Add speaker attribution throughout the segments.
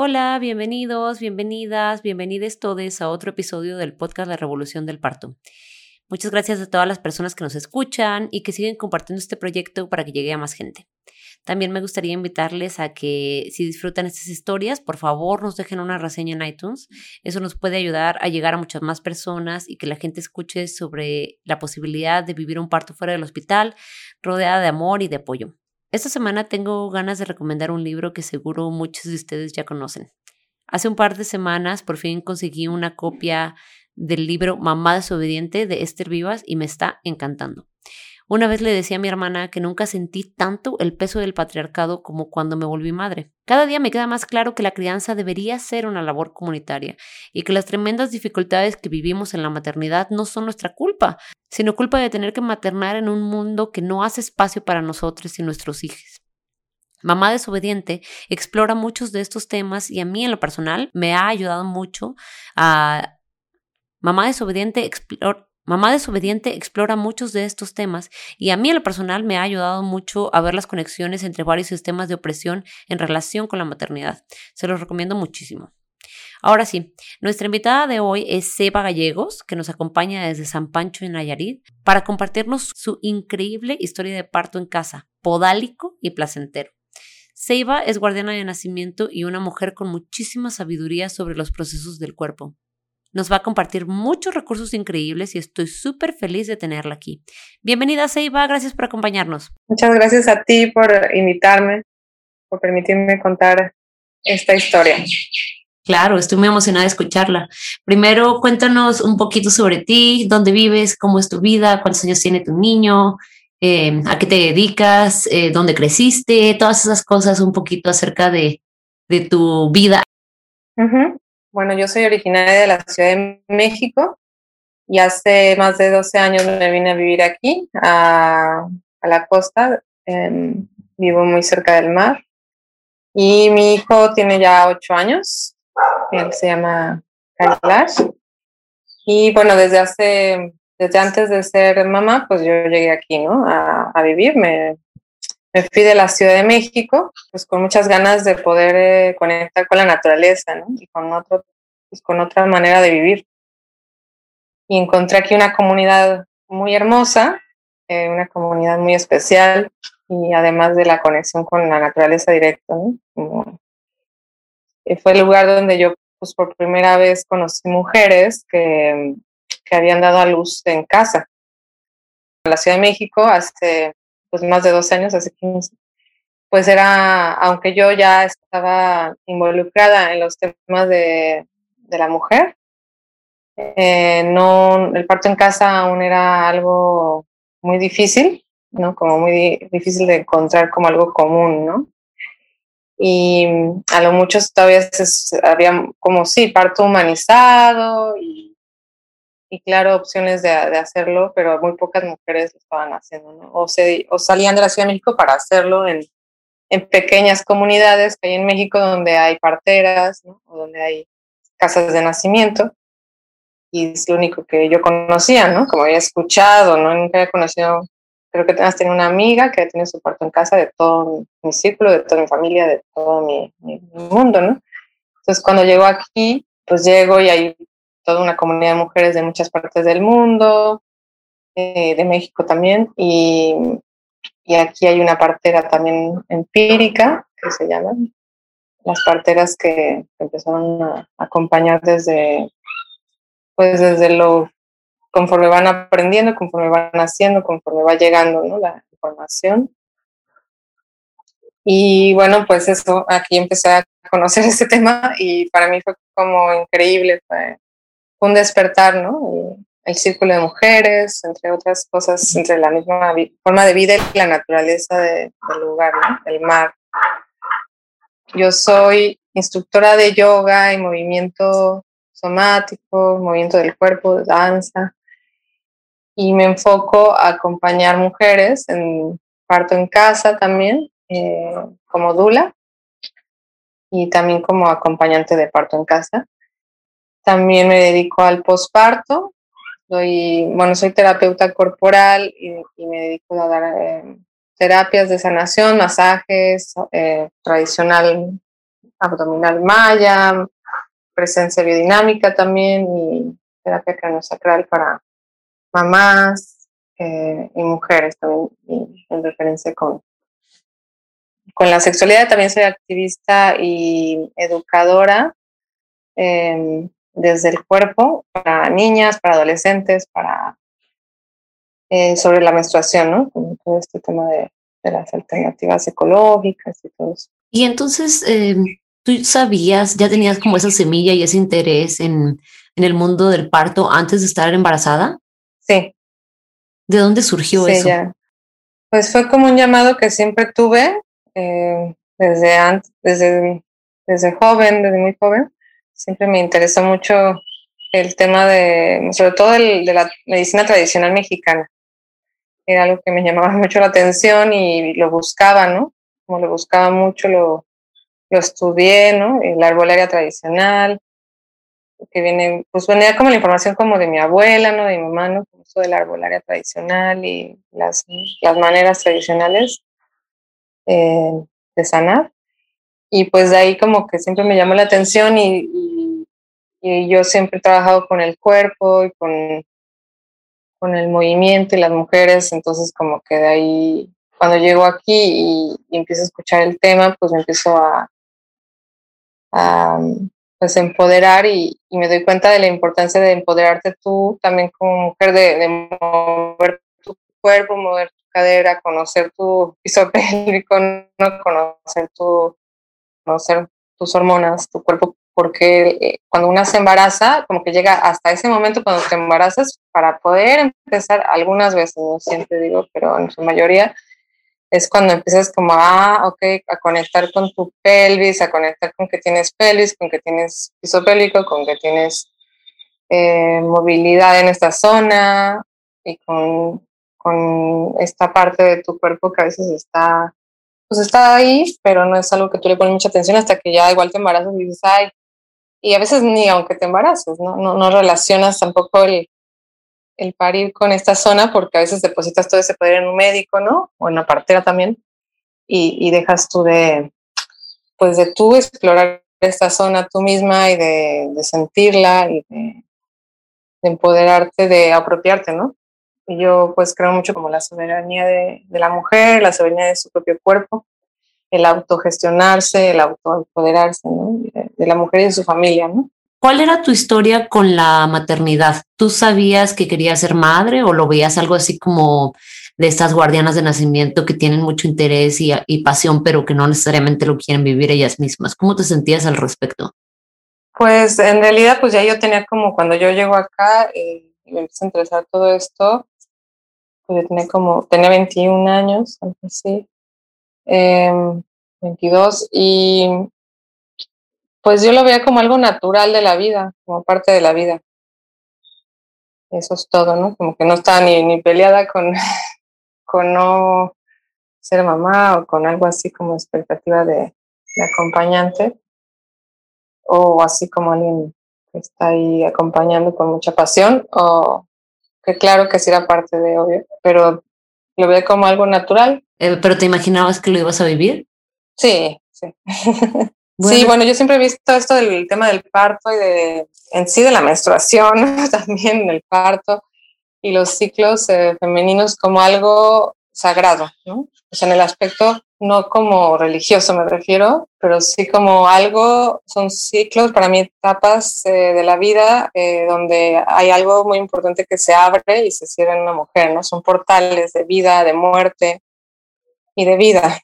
Speaker 1: Hola, bienvenidos, bienvenidas, bienvenidos todos a otro episodio del podcast La Revolución del Parto. Muchas gracias a todas las personas que nos escuchan y que siguen compartiendo este proyecto para que llegue a más gente. También me gustaría invitarles a que si disfrutan estas historias, por favor nos dejen una reseña en iTunes. Eso nos puede ayudar a llegar a muchas más personas y que la gente escuche sobre la posibilidad de vivir un parto fuera del hospital, rodeada de amor y de apoyo. Esta semana tengo ganas de recomendar un libro que seguro muchos de ustedes ya conocen. Hace un par de semanas por fin conseguí una copia del libro Mamá desobediente de Esther Vivas y me está encantando. Una vez le decía a mi hermana que nunca sentí tanto el peso del patriarcado como cuando me volví madre. Cada día me queda más claro que la crianza debería ser una labor comunitaria y que las tremendas dificultades que vivimos en la maternidad no son nuestra culpa, sino culpa de tener que maternar en un mundo que no hace espacio para nosotros y nuestros hijos. Mamá desobediente explora muchos de estos temas y a mí en lo personal me ha ayudado mucho a... Mamá desobediente explora Mamá desobediente explora muchos de estos temas y a mí en lo personal me ha ayudado mucho a ver las conexiones entre varios sistemas de opresión en relación con la maternidad. Se los recomiendo muchísimo. Ahora sí, nuestra invitada de hoy es Seba Gallegos, que nos acompaña desde San Pancho en Nayarit, para compartirnos su increíble historia de parto en casa, podálico y placentero. Seba es guardiana de nacimiento y una mujer con muchísima sabiduría sobre los procesos del cuerpo. Nos va a compartir muchos recursos increíbles y estoy súper feliz de tenerla aquí. Bienvenida, Seiba, gracias por acompañarnos.
Speaker 2: Muchas gracias a ti por invitarme, por permitirme contar esta historia.
Speaker 1: Claro, estoy muy emocionada de escucharla. Primero, cuéntanos un poquito sobre ti, dónde vives, cómo es tu vida, cuántos años tiene tu niño, eh, a qué te dedicas, eh, dónde creciste, todas esas cosas, un poquito acerca de, de tu vida.
Speaker 2: Bueno, yo soy originaria de la Ciudad de México y hace más de 12 años me vine a vivir aquí, a, la costa. vivo muy cerca del mar. Y mi hijo tiene ya 8 años. Él se llama Kailash. Y bueno, desde hace, desde antes de ser mamá, pues yo llegué aquí, ¿no? A, a vivir. Me fui de la Ciudad de México, pues con muchas ganas de poder eh, conectar con la naturaleza, ¿no? Y con, otro, pues, con otra manera de vivir. Y encontré aquí una comunidad muy hermosa, eh, una comunidad muy especial y además de la conexión con la naturaleza directa, ¿no? Eh, fue el lugar donde yo, pues por primera vez conocí mujeres que, que habían dado a luz en casa. En la Ciudad de México hace pues más de 12 años, hace 15, pues era, aunque yo ya estaba involucrada en los temas de, de la mujer, eh, no, el parto en casa aún era algo muy difícil, ¿no? Como muy difícil de encontrar como algo común, ¿no? Y a lo mucho todavía había como sí, parto humanizado y y claro, opciones de, de, hacerlo, pero muy pocas mujeres lo estaban haciendo, ¿no? O, se, o salían de la Ciudad de México para hacerlo en, en pequeñas comunidades que hay en México donde hay parteras, ¿no? O donde hay casas de nacimiento. Y es lo único que yo conocía, ¿no? Como había escuchado, ¿no? Nunca había conocido, creo que tenías tenido una amiga que tiene su parto en casa de todo mi círculo, de toda mi familia, de todo mi, mi mundo, ¿no? Entonces, cuando llego aquí, pues llego y hay toda una comunidad de mujeres de muchas partes del mundo, eh, de México también, y, y, aquí hay una partera también empírica, que se llaman, las parteras que empezaron a acompañar desde, pues desde lo, conforme van aprendiendo, conforme van haciendo, conforme va llegando ¿no? la información. Y bueno, pues eso, aquí empecé a conocer este tema y para mí fue como increíble, fue un despertar, ¿no? El círculo de mujeres, entre otras cosas, entre la misma forma de vida y la naturaleza del lugar, ¿no? El mar. Yo soy instructora de yoga y movimiento somático, movimiento del cuerpo, danza. Y me enfoco a acompañar mujeres en parto en casa también, eh, como dula y también como acompañante de parto en casa. También me dedico al posparto. Soy, bueno, soy terapeuta corporal y, me dedico a dar eh, terapias de sanación, masajes, eh, tradicional abdominal maya, presencia biodinámica también y terapia craniosacral para mamás eh, y mujeres también en referencia con, con la sexualidad. También soy activista y educadora em, desde el cuerpo para niñas, para adolescentes, para eh, sobre la menstruación, ¿no? todo este tema de, las alternativas ecológicas y todo eso.
Speaker 1: Y entonces, em, ¿Tú sabías, ya tenías como esa semilla y ese interés en, el mundo del parto antes de estar embarazada?
Speaker 2: Sí.
Speaker 1: ¿De dónde surgió
Speaker 2: sí,
Speaker 1: eso?
Speaker 2: Ya. Pues fue como un llamado que siempre tuve eh, desde, antes, desde, desde joven, desde muy joven. Siempre me interesó mucho el tema de, sobre todo el, de la medicina tradicional mexicana. Era algo que me llamaba mucho la atención y lo buscaba, ¿no? Como lo buscaba mucho, lo, lo estudié, ¿no? La arbolaria tradicional, que viene, pues venía como la información como de mi abuela, ¿no? De mi mamá, ¿no? Eso la arbolaria tradicional y las, las maneras tradicionales eh, de sanar. Y pues de ahí como que siempre me llamó la atención y, yo siempre he trabajado con el cuerpo y con, con el movimiento y las mujeres, entonces como que de ahí, cuando llego aquí y, empiezo a escuchar el tema, pues me empiezo a, a pues empoderar y, me doy cuenta de la importancia de empoderarte tú también como mujer, de, mover tu cuerpo, mover tu cadera, conocer tu piso pélvico, no conocer tu, conocer tus hormonas, tu cuerpo, porque eh, cuando una se embaraza, como que llega hasta ese momento cuando te embarazas para poder empezar, algunas veces, no siempre digo, pero en su mayoría, es cuando empiezas como, ah, ok, a conectar con tu pelvis, a conectar con que tienes pelvis, con que tienes piso pélvico, con que tienes eh, movilidad en esta zona y con, con, esta parte de tu cuerpo que a veces está, pues está ahí, pero no es algo que tú le pones mucha atención hasta que ya igual te embarazas y dices, ay, y a veces ni aunque te embaraces, ¿no? No, no relacionas tampoco el, el parir con esta zona porque a veces depositas todo ese poder en un médico, ¿no? O en la partera también y, dejas tú de, pues de tú explorar esta zona tú misma y de, sentirla y de, empoderarte, de apropiarte, ¿no? Y yo pues creo mucho como la soberanía de, la mujer, la soberanía de su propio cuerpo, el autogestionarse, el autoempoderarse, ¿no? de la mujer y de su familia, ¿no?
Speaker 1: ¿Cuál era tu historia con la maternidad? ¿Tú sabías que querías ser madre o lo veías algo así como de estas guardianas de nacimiento que tienen mucho interés y, pasión, pero que no necesariamente lo quieren vivir ellas mismas? ¿Cómo te sentías al respecto?
Speaker 2: Pues en realidad, pues ya yo tenía como cuando yo llego acá eh, y me empecé a interesar todo esto, pues yo tenía como, tenía 21 años, algo así, 22, em, y pues yo lo veía como algo natural de la vida, como parte de la vida. Eso es todo, ¿no? Como que no estaba ni, ni peleada con, con no ser mamá o con algo así como expectativa de, acompañante o así como alguien que está ahí acompañando con mucha pasión o que claro que sí era parte de obvio, pero lo veía como algo natural.
Speaker 1: Eh, ¿Pero te imaginabas que lo ibas a vivir?
Speaker 2: Sí, sí. Sí, bueno, yo siempre he visto esto del tema del parto y de en sí de la menstruación, también del parto y los ciclos eh, femeninos como algo sagrado, ¿no? O sea, en el aspecto no como religioso me refiero, pero sí como algo, son ciclos, para mí etapas eh, de la vida eh, donde hay algo muy importante que se abre y se cierra en una mujer, ¿no? Son portales de vida, de muerte y de vida.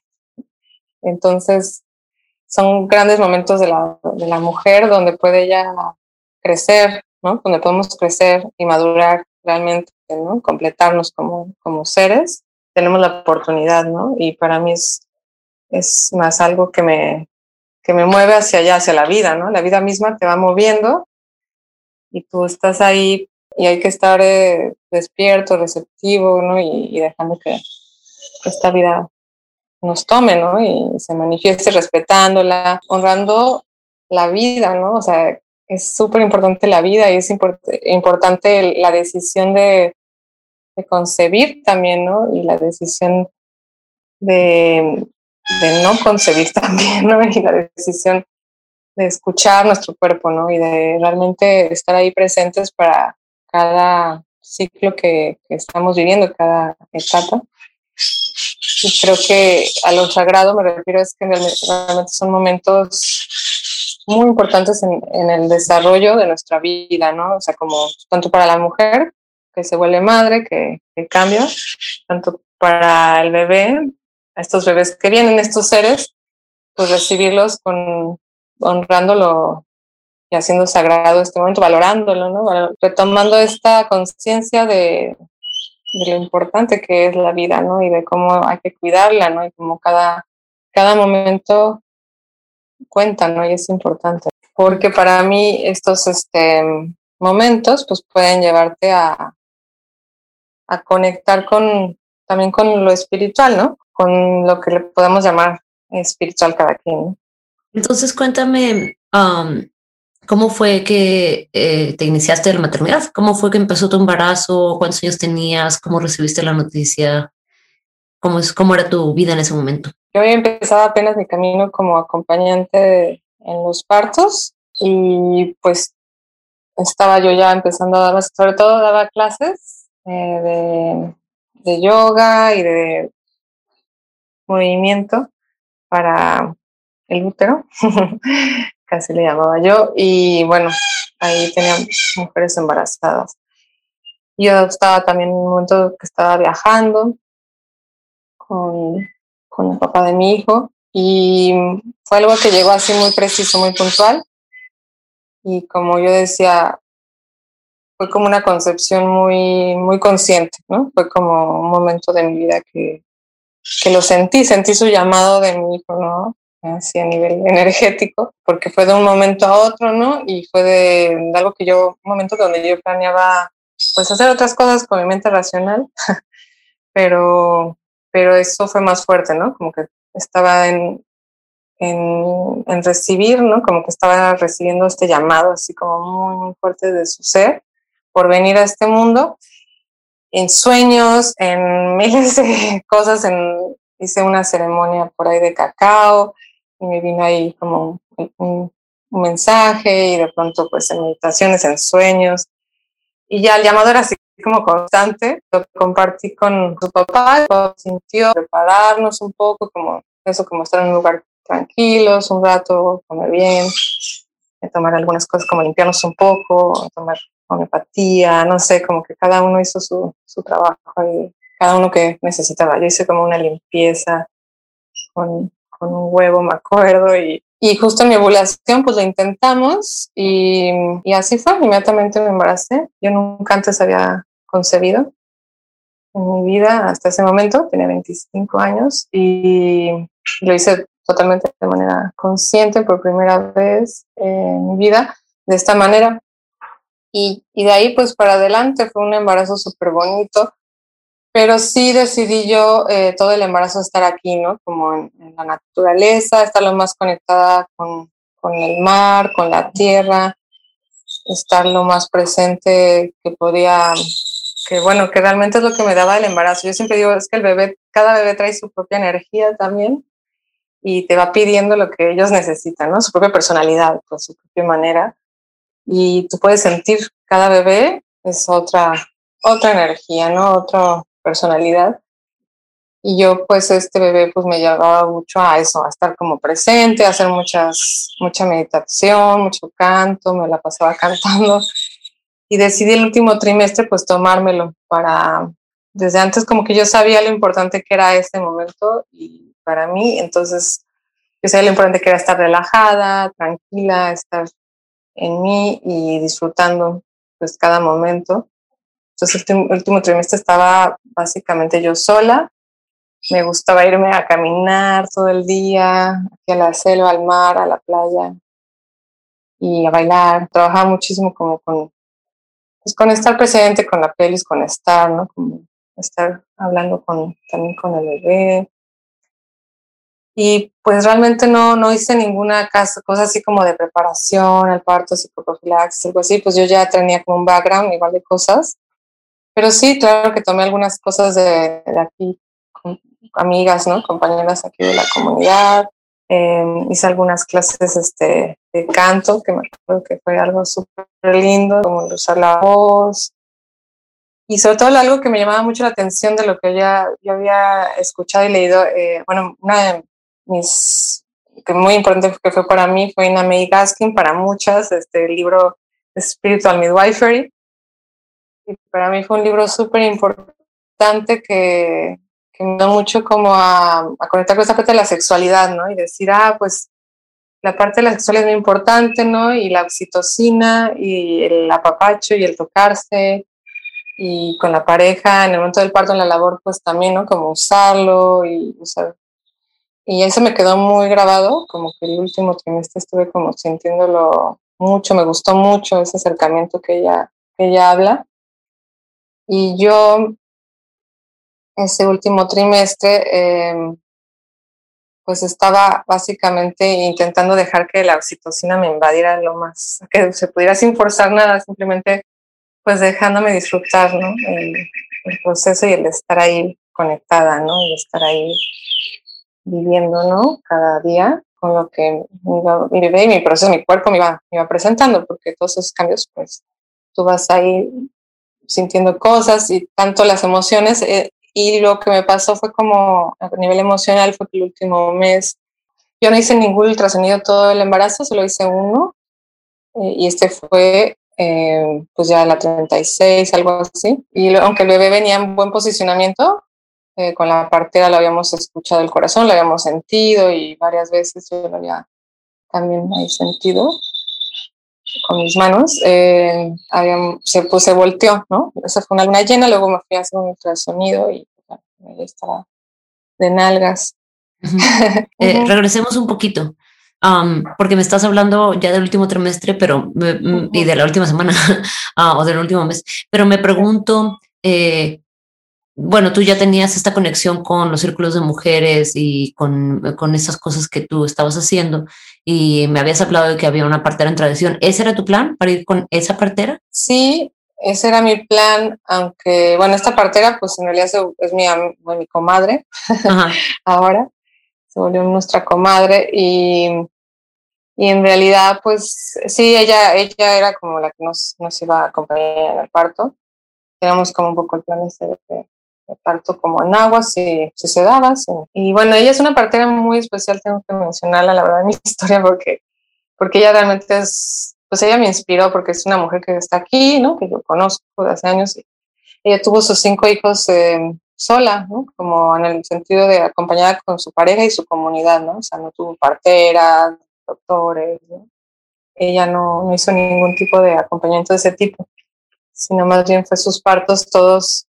Speaker 2: Entonces, son grandes momentos de la, de la mujer donde puede ella crecer, ¿no? Donde podemos crecer y madurar realmente, ¿no? Completarnos como, como seres. Tenemos la oportunidad, ¿no? Y para mí es, es más algo que me, que me mueve hacia allá, hacia la vida, ¿no? La vida misma te va moviendo y tú estás ahí y hay que estar eh, despierto, receptivo, ¿no? Y, dejando que esta vida nos tome, ¿no? Y se manifieste respetándola, honrando la vida, ¿no? O sea, es súper importante la vida y es importante la decisión de, de, concebir también, ¿no? Y la decisión de, de no concebir también, ¿no? Y la decisión de escuchar nuestro cuerpo, ¿no? Y de realmente estar ahí presentes para cada ciclo que, estamos viviendo, cada etapa. Y creo que a lo sagrado me refiero es que realmente son momentos muy importantes en, en, el desarrollo de nuestra vida, ¿no? O sea, como tanto para la mujer que se vuelve madre, que, que cambia, tanto para el bebé, estos bebés que vienen, estos seres, pues recibirlos con, honrándolo y haciendo sagrado este momento, valorándolo, ¿no? Retomando esta conciencia de, de, lo importante que es la vida, ¿no? Y de cómo hay que cuidarla, ¿no? Y cómo cada, cada momento cuenta, ¿no? Y es importante. Porque para mí estos este, momentos pues pueden llevarte a, a conectar con, también con lo espiritual, ¿no? Con lo que le podemos llamar espiritual cada quien.
Speaker 1: Entonces cuéntame, um, ¿cómo fue que eh, te iniciaste en la maternidad? ¿Cómo fue que empezó tu embarazo? ¿Cuántos años tenías? ¿Cómo recibiste la noticia? ¿Cómo, es, cómo era tu vida en ese momento?
Speaker 2: Yo había empezado apenas mi camino como acompañante en los partos y pues estaba yo ya empezando a dar, sobre todo daba clases eh, de, de yoga y de movimiento para el útero, casi le llamaba yo, y bueno, ahí tenía mujeres embarazadas. Yo estaba también en un momento que estaba viajando con, con el papá de mi hijo y fue algo que llegó así muy preciso, muy puntual. Y como yo decía, fue como una concepción muy, muy consciente, ¿no? Fue como un momento de mi vida que, que lo sentí, sentí su llamado de mi hijo, ¿no? así a nivel energético, porque fue de un momento a otro, ¿no? Y fue de, algo que yo, un momento donde yo planeaba, pues, hacer otras cosas con mi mente racional, pero, pero eso fue más fuerte, ¿no? Como que estaba en, en, en, recibir, ¿no? Como que estaba recibiendo este llamado así como muy, muy fuerte de su ser por venir a este mundo en sueños, en miles de cosas, en, hice una ceremonia por ahí de cacao, y me vino ahí como un, mensaje y de pronto pues en meditaciones, en sueños. Y ya el llamado era así como constante, lo compartí con su papá, sintió prepararnos un poco, como eso, como estar en un lugar tranquilos, un rato, comer bien, tomar algunas cosas como limpiarnos un poco, tomar homeopatía, no sé, como que cada uno hizo su, su trabajo y cada uno que necesitaba. Yo hice como una limpieza con con un huevo, me acuerdo, y, y justo en mi ovulación pues lo intentamos y, y, así fue, inmediatamente me embaracé. Yo nunca antes había concebido en mi vida hasta ese momento, tenía 25 años y lo hice totalmente de manera consciente por primera vez en mi vida de esta manera. Y, y de ahí pues para adelante fue un embarazo súper bonito pero sí decidí yo eh, todo el embarazo estar aquí, ¿no? Como en, la naturaleza, estar lo más conectada con, con, el mar, con la tierra, estar lo más presente que podía, que bueno, que realmente es lo que me daba el embarazo. Yo siempre digo, es que el bebé, cada bebé trae su propia energía también y te va pidiendo lo que ellos necesitan, ¿no? Su propia personalidad, pues su propia manera. Y tú puedes sentir, cada bebé es otra, otra energía, ¿no? Otro, personalidad. Y yo, pues, este bebé, pues, me llevaba mucho a eso, a estar como presente, a hacer muchas, mucha meditación, mucho canto, me la pasaba cantando. Y decidí el último trimestre, pues, tomármelo para, desde antes como que yo sabía lo importante que era este momento y para mí, entonces, yo sabía lo importante que era estar relajada, tranquila, estar en mí y disfrutando, pues, cada momento. Entonces, el último trimestre estaba básicamente yo sola. Me gustaba irme a caminar todo el día, aquí a la selva, al mar, a la playa y a bailar. Trabajaba muchísimo como con, pues con estar presente con la pelis, con estar, ¿no? Como estar hablando con, también con el bebé. Y pues realmente no, no hice ninguna casa, cosa así como de preparación al parto, psicoprofilaxis, algo así, pues yo ya tenía como un background igual de cosas. Pero sí, claro que tomé algunas cosas de, de aquí, con amigas, ¿no? Compañeras aquí de la comunidad. Em, hice algunas clases este, de canto, que me acuerdo que fue algo súper lindo, como usar la voz. Y sobre todo algo que me llamaba mucho la atención de lo que ya yo había escuchado y leído, eh, bueno, una mis, que muy importante que fue para mí fue Ina May Gaskin, para muchas, este el libro Spiritual Midwifery. Y para mí fue un libro súper importante que, que me da mucho como a, a, conectar con esta parte de la sexualidad, ¿no? Y decir, ah, pues la parte de la sexualidad es muy importante, ¿no? Y la oxitocina y el apapacho y el tocarse y con la pareja en el momento del parto, en la labor, pues también, ¿no? Como usarlo y usar. Y eso me quedó muy grabado, como que el último trimestre estuve como sintiéndolo mucho, me gustó mucho ese acercamiento que ella, que ella habla. Y yo ese último trimestre, eh, pues estaba básicamente intentando dejar que la oxitocina me invadiera lo más, que se pudiera sin forzar nada, simplemente pues dejándome disfrutar, ¿no? El, el proceso y el estar ahí conectada, ¿no? Y estar ahí viviendo, ¿no? Cada día con lo que mi, bebé y mi proceso, mi cuerpo me iba, me iba presentando, porque todos esos cambios, pues tú vas ahí sintiendo cosas y tanto las emociones, eh, y lo que me pasó fue como a nivel emocional, fue que el último mes yo no hice ningún ultrasonido todo el embarazo, solo hice uno. Eh, y este fue eh, pues ya la 36, algo así. Y lo, aunque el bebé venía en buen posicionamiento, eh, con la partera lo habíamos escuchado el corazón, lo habíamos sentido y varias veces yo lo había también ahí sentido con mis manos, eh, se, pues, se volteó, ¿no? Esa fue una luna llena, luego me fui a hacer un ultrasonido y bueno, estaba de nalgas.
Speaker 1: eh, regresemos un poquito, um, porque me estás hablando ya del último trimestre, pero y de la última semana uh, o del último mes, pero me pregunto, eh, bueno, tú ya tenías esta conexión con los círculos de mujeres y con, con esas cosas que tú estabas haciendo y me habías hablado de que había una partera en tradición. ¿Ese era tu plan para ir con esa partera?
Speaker 2: Sí, ese era mi plan, aunque, bueno, esta partera pues en realidad es mi, mi comadre ahora, se volvió nuestra comadre y, y en realidad pues sí, ella, ella era como la que nos, nos iba a acompañar en el parto. Teníamos como un poco el plan de parto como en agua, si, si se daba. Y bueno, ella es una partera muy especial, tengo que mencionarla, la verdad, en mi historia, porque, porque ella realmente es, pues ella me inspiró, porque es una mujer que está aquí, ¿no? Que yo conozco de hace años. Y ella tuvo sus cinco hijos eh, sola, ¿no? Como en el sentido de acompañada con su pareja y su comunidad, ¿no? O sea, no tuvo parteras, doctores, ¿no? Ella no, no hizo ningún tipo de acompañamiento de ese tipo, sino más bien fue sus partos todos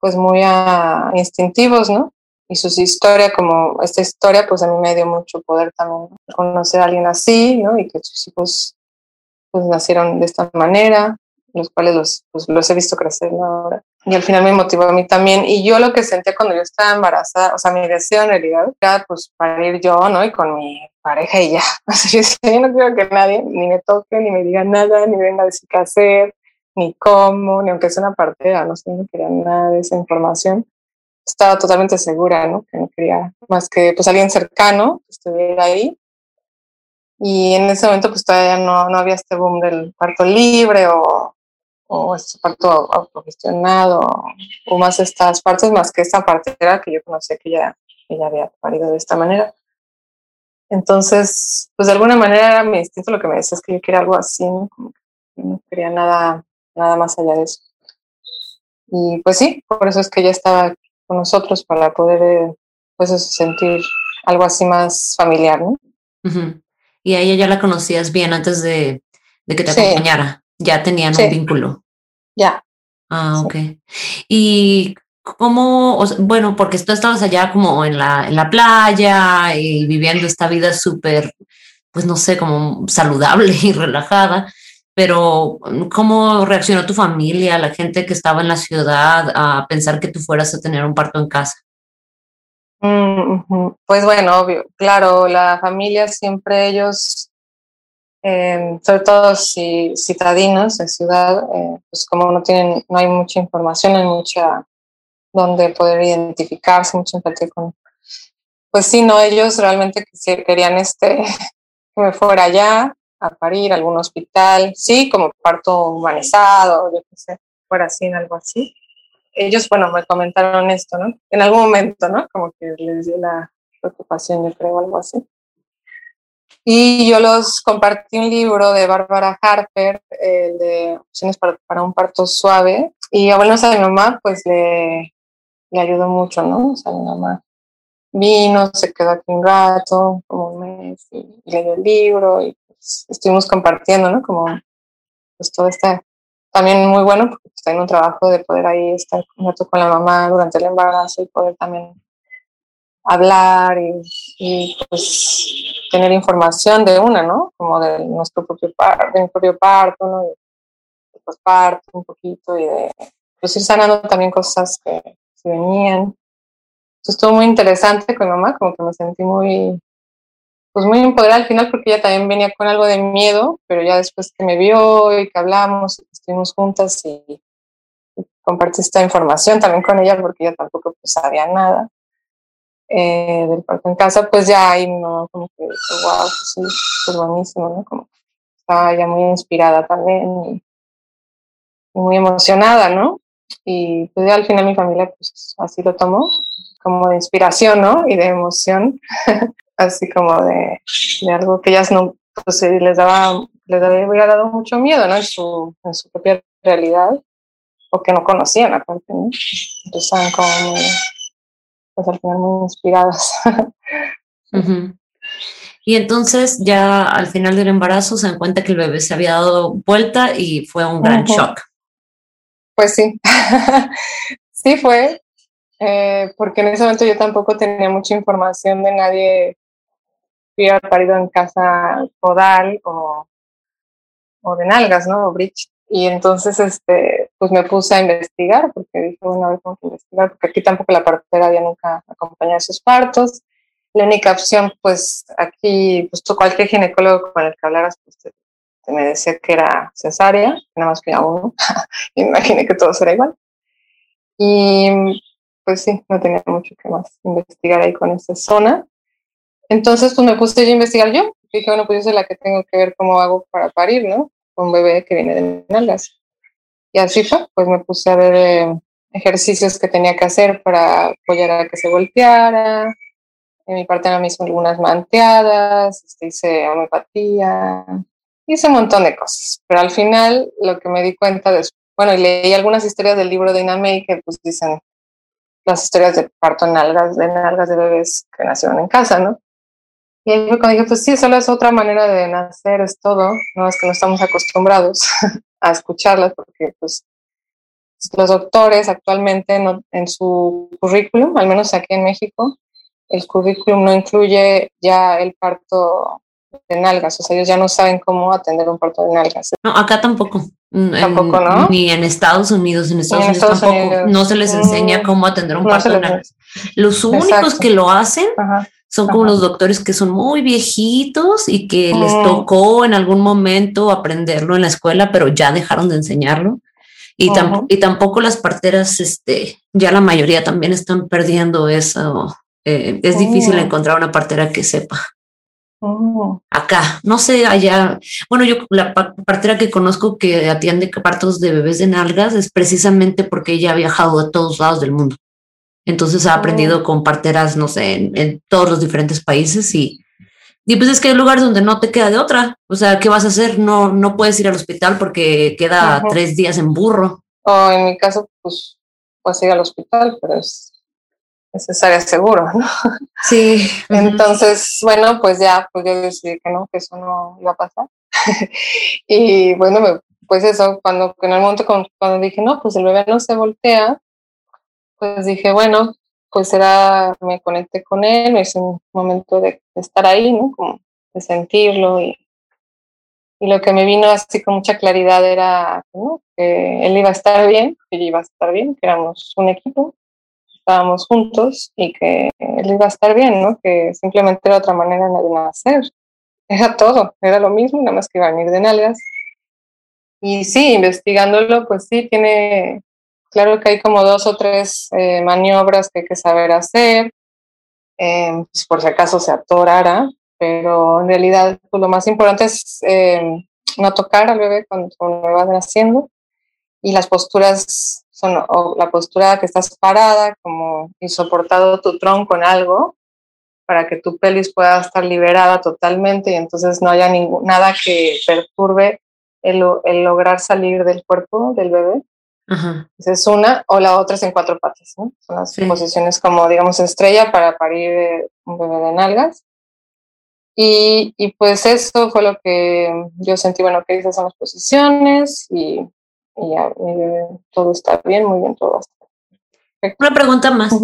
Speaker 2: pues muy uh, instintivos, ¿no? Y su historia, como esta historia, pues a mí me dio mucho poder también conocer a alguien así, ¿no? Y que sus hijos pues nacieron de esta manera, los cuales los, pues, los he visto crecer ¿no? ahora. Y al final me motivó a mí también. Y yo lo que sentía cuando yo estaba embarazada, o sea, mi deseo en realidad era pues para ir yo, ¿no? Y con mi pareja y ya. O sea, yo, decía, yo no quiero que nadie ni me toque, ni me diga nada, ni venga a decir qué hacer, ni cómo, ni aunque sea una partera, no sé, no quería nada de esa información. Estaba totalmente segura, ¿no? Que no quería más que pues alguien cercano que estuviera ahí. Y en ese momento pues todavía no, no había este boom del parto libre o, o este parto autogestionado o más estas partes, más que esta partera que yo conocía que ya, ya había parido de esta manera. Entonces, pues de alguna manera mi instinto lo que me decía es que yo quería algo así, ¿no? Como que no quería nada nada más allá de eso. Y pues sí, por eso es que ella estaba con nosotros para poder eh, pues sentir algo así más familiar, ¿no?
Speaker 1: Y a ella ya la conocías bien antes de, de que te acompañara, ya tenían un vínculo.
Speaker 2: Ya.
Speaker 1: Ah, ok. Y cómo, bueno, porque tú estabas allá como en la, en la playa y viviendo esta vida súper, pues no sé, como saludable y relajada. Pero ¿cómo reaccionó tu familia, la gente que estaba en la ciudad a pensar que tú fueras a tener un parto en casa?
Speaker 2: Mm, pues bueno, obvio, claro, la familia siempre ellos, eh, sobre todo si citadinos de ciudad, eh, pues como no tienen, no hay mucha información, no hay mucha donde poder identificarse, mucha empatía con, pues sí, no, ellos realmente querían este, que me fuera allá a parir, algún hospital, sí, como parto humanizado, yo qué sé, fuera así, en algo así. Ellos, bueno, me comentaron esto, ¿no? En algún momento, ¿no? Como que les dio la preocupación, yo creo, algo así. Y yo los compartí un libro de Bárbara Harper, el de opciones para, para, un parto suave, y a bueno, a mi mamá, pues le, le ayudó mucho, ¿no? O sea, mi mamá vino, se quedó aquí un rato, como un mes, y, leyó el libro, y estuvimos compartiendo, ¿no? Como, pues todo está también muy bueno, porque está en un trabajo de poder ahí estar un rato con la mamá durante el embarazo y poder también hablar y, y pues tener información de una, ¿no? Como de nuestro propio parto, de mi propio parto, ¿no? De, posparto un poquito y de pues ir sanando también cosas que, se venían. Eso estuvo muy interesante con mamá, como que me sentí muy, pues muy empoderada al final porque ella también venía con algo de miedo, pero ya después que me vio y que hablamos y estuvimos juntas y, y compartí esta información también con ella porque ella tampoco pues, sabía nada eh, del parto en casa, pues ya ahí no, como que, wow, pues sí, pues buenísimo, ¿no? Como estaba ya muy inspirada también y muy emocionada, ¿no? Y pues ya al final mi familia pues así lo tomó, como de inspiración, ¿no? Y de emoción, así como de, de, algo que ellas no, pues les daba, les había dado mucho miedo, ¿no? En su, en su propia realidad, o que no conocían aparte, ¿no? Entonces estaban como muy, pues al final muy inspiradas.
Speaker 1: uh -huh. Y entonces ya al final del embarazo se dan cuenta que el bebé se había dado vuelta y fue un gran uh -huh. shock.
Speaker 2: Pues sí, sí fue, eh, porque en ese momento yo tampoco tenía mucha información de nadie que hubiera parido en casa podal o, o de nalgas, ¿no? O bridge. Y entonces, este, pues me puse a investigar, porque dije, bueno, a ver cómo investigar, porque aquí tampoco la partera había nunca acompañado a sus partos. La única opción, pues aquí, pues cualquier ginecólogo con el que hablaras, pues te, te me decía que era cesárea, nada más que uno, imaginé que todo será igual. Y pues sí, no tenía mucho que más investigar ahí con esa zona. Entonces, pues me puse a investigar yo. Dije, bueno, pues yo soy la que tengo que ver cómo hago para parir, ¿no? Un bebé que viene de nalgas. Y así fue, pues me puse a ver eh, ejercicios que tenía que hacer para apoyar a que se volteara. En mi parte me hizo algunas manteadas, este, hice homeopatía, hice un montón de cosas. Pero al final, lo que me di cuenta después, bueno, y leí algunas historias del libro de Ina May que pues dicen las historias de parto en nalgas, de nalgas de bebés que nacieron en casa, ¿no? Y ahí fue cuando dije, pues sí, solo es otra manera de nacer, es todo, no es que no estamos acostumbrados a escucharlas porque pues los doctores actualmente no, en su currículum, al menos aquí en México, el currículum no incluye ya el parto de nalgas, o sea, ellos ya no saben cómo atender un parto de nalgas.
Speaker 1: No, acá tampoco.
Speaker 2: Tampoco,
Speaker 1: en,
Speaker 2: ¿no?
Speaker 1: Ni en Estados Unidos, en Estados,
Speaker 2: en
Speaker 1: Unidos
Speaker 2: Estados
Speaker 1: tampoco.
Speaker 2: Unidos.
Speaker 1: No se les enseña
Speaker 2: Mm,
Speaker 1: cómo atender un
Speaker 2: no
Speaker 1: parto de nalgas. Los únicos
Speaker 2: Exacto.
Speaker 1: que lo hacen
Speaker 2: Ajá.
Speaker 1: Son como
Speaker 2: Ajá.
Speaker 1: los doctores que son muy viejitos y que les
Speaker 2: Mm.
Speaker 1: tocó en algún momento aprenderlo en la escuela, pero ya dejaron de enseñarlo. Y, tam- y tampoco las parteras, este, ya la mayoría también están perdiendo eso. Eh, es difícil
Speaker 2: Mm.
Speaker 1: encontrar una partera que sepa.
Speaker 2: Mm,
Speaker 1: Acá, no sé, allá. Bueno, yo la pa- partera que conozco que atiende partos de bebés de nalgas es precisamente porque ella ha viajado a todos lados del mundo. Entonces ha aprendido con parteras, no sé, en, en todos los diferentes países y, y pues es que hay lugares donde no te queda de otra. O sea, ¿qué vas a hacer? No, no puedes ir al hospital porque queda tres días en burro.
Speaker 2: O en mi caso, pues, pues ir al hospital, pero es necesaria seguro, ¿no?
Speaker 1: Sí.
Speaker 2: Entonces, bueno, pues ya, pues yo decidí que no, que eso no iba a pasar. y bueno, me- pues eso, cuando en el momento con- cuando dije, no, pues el bebé no se voltea, pues dije, bueno, pues será, me conecté con él, es un momento de estar ahí, ¿no? Como de sentirlo y, Y lo que me vino así con mucha claridad era que él iba a estar bien, que yo iba a estar bien, que éramos un equipo, estábamos juntos y que él iba a estar bien, ¿no? Que simplemente era otra manera de nacer. Era todo, era lo mismo, nada más que iba a venir de nalgas. Y sí, investigándolo, pues sí, tiene, claro que hay como dos o tres eh, maniobras que hay que saber hacer, eh, pues por si acaso se atorara, pero en realidad pues, lo más importante es eh, no tocar al bebé cuando, cuando va naciendo y las posturas son la postura que estás parada como y soportado tu tronco con algo para que tu pelvis pueda estar liberada totalmente y entonces no haya nada que perturbe el, el lograr salir del cuerpo del bebé. Esa es una, o la otra es en cuatro patas, ¿no? Son las posiciones como, digamos, estrella para parir eh, un bebé de nalgas. Y, y, pues eso fue lo que yo sentí, bueno, que esas son las posiciones y, y ya, todo está bien, muy bien, todo está
Speaker 1: Una pregunta más.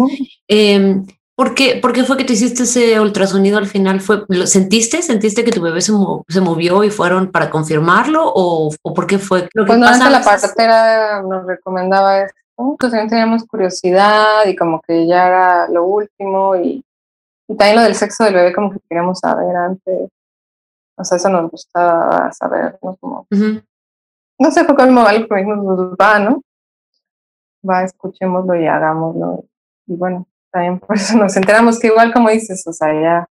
Speaker 1: Em, ¿por, qué, ¿Por qué fue que te hiciste ese ultrasonido al final? ¿Fue, ¿Lo sentiste? ¿Sentiste que tu bebé se, se movió y fueron para confirmarlo? ¿O, o por qué fue?
Speaker 2: Lo pues no, la partera nos recomendaba esto. Pues también teníamos curiosidad y como que ya era lo último y y también lo del sexo del bebé, como que queríamos saber antes. O sea, eso nos gustaba saber, ¿no? Como, No sé, fue como algo que nos va, ¿no? Va, escuchémoslo y hagámoslo. Y bueno, también por eso nos enteramos que igual como dices, o sea, ya,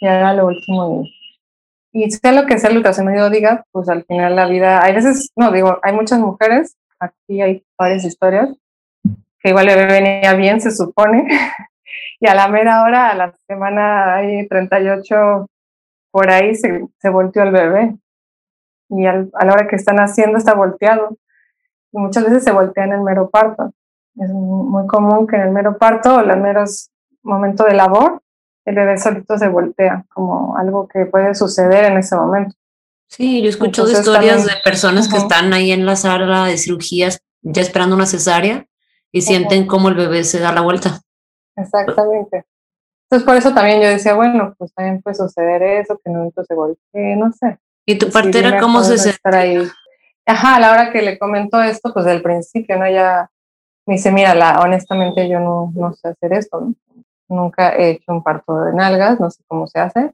Speaker 2: ya era lo último y, y sea lo que sea el ultrasonido diga, pues al final la vida, hay veces, no digo, hay muchas mujeres, aquí hay varias historias, que igual le venía bien, se supone, y a la mera hora, a la semana ahí 38, por ahí se, se volteó el bebé. Y a la hora que están haciendo está volteado. Y muchas veces se voltea en el mero parto. Es muy común que en el mero parto o en el mero momento de labor, el bebé solito se voltea, como algo que puede suceder en ese momento.
Speaker 1: Sí, yo escucho de historias de personas que están ahí en la sala de cirugías ya esperando una cesárea y sienten como el bebé se da la vuelta.
Speaker 2: Exactamente. Entonces por eso también yo decía, bueno, pues también puede suceder eso, que no se golpee, no sé.
Speaker 1: ¿Y tu partera cómo se
Speaker 2: estar ahí. Ajá, a la hora que le comentó esto, pues del principio, ¿no? Ya me dice, mira, honestamente yo no, sé hacer esto. Nunca he hecho un parto de nalgas, no sé cómo se hace.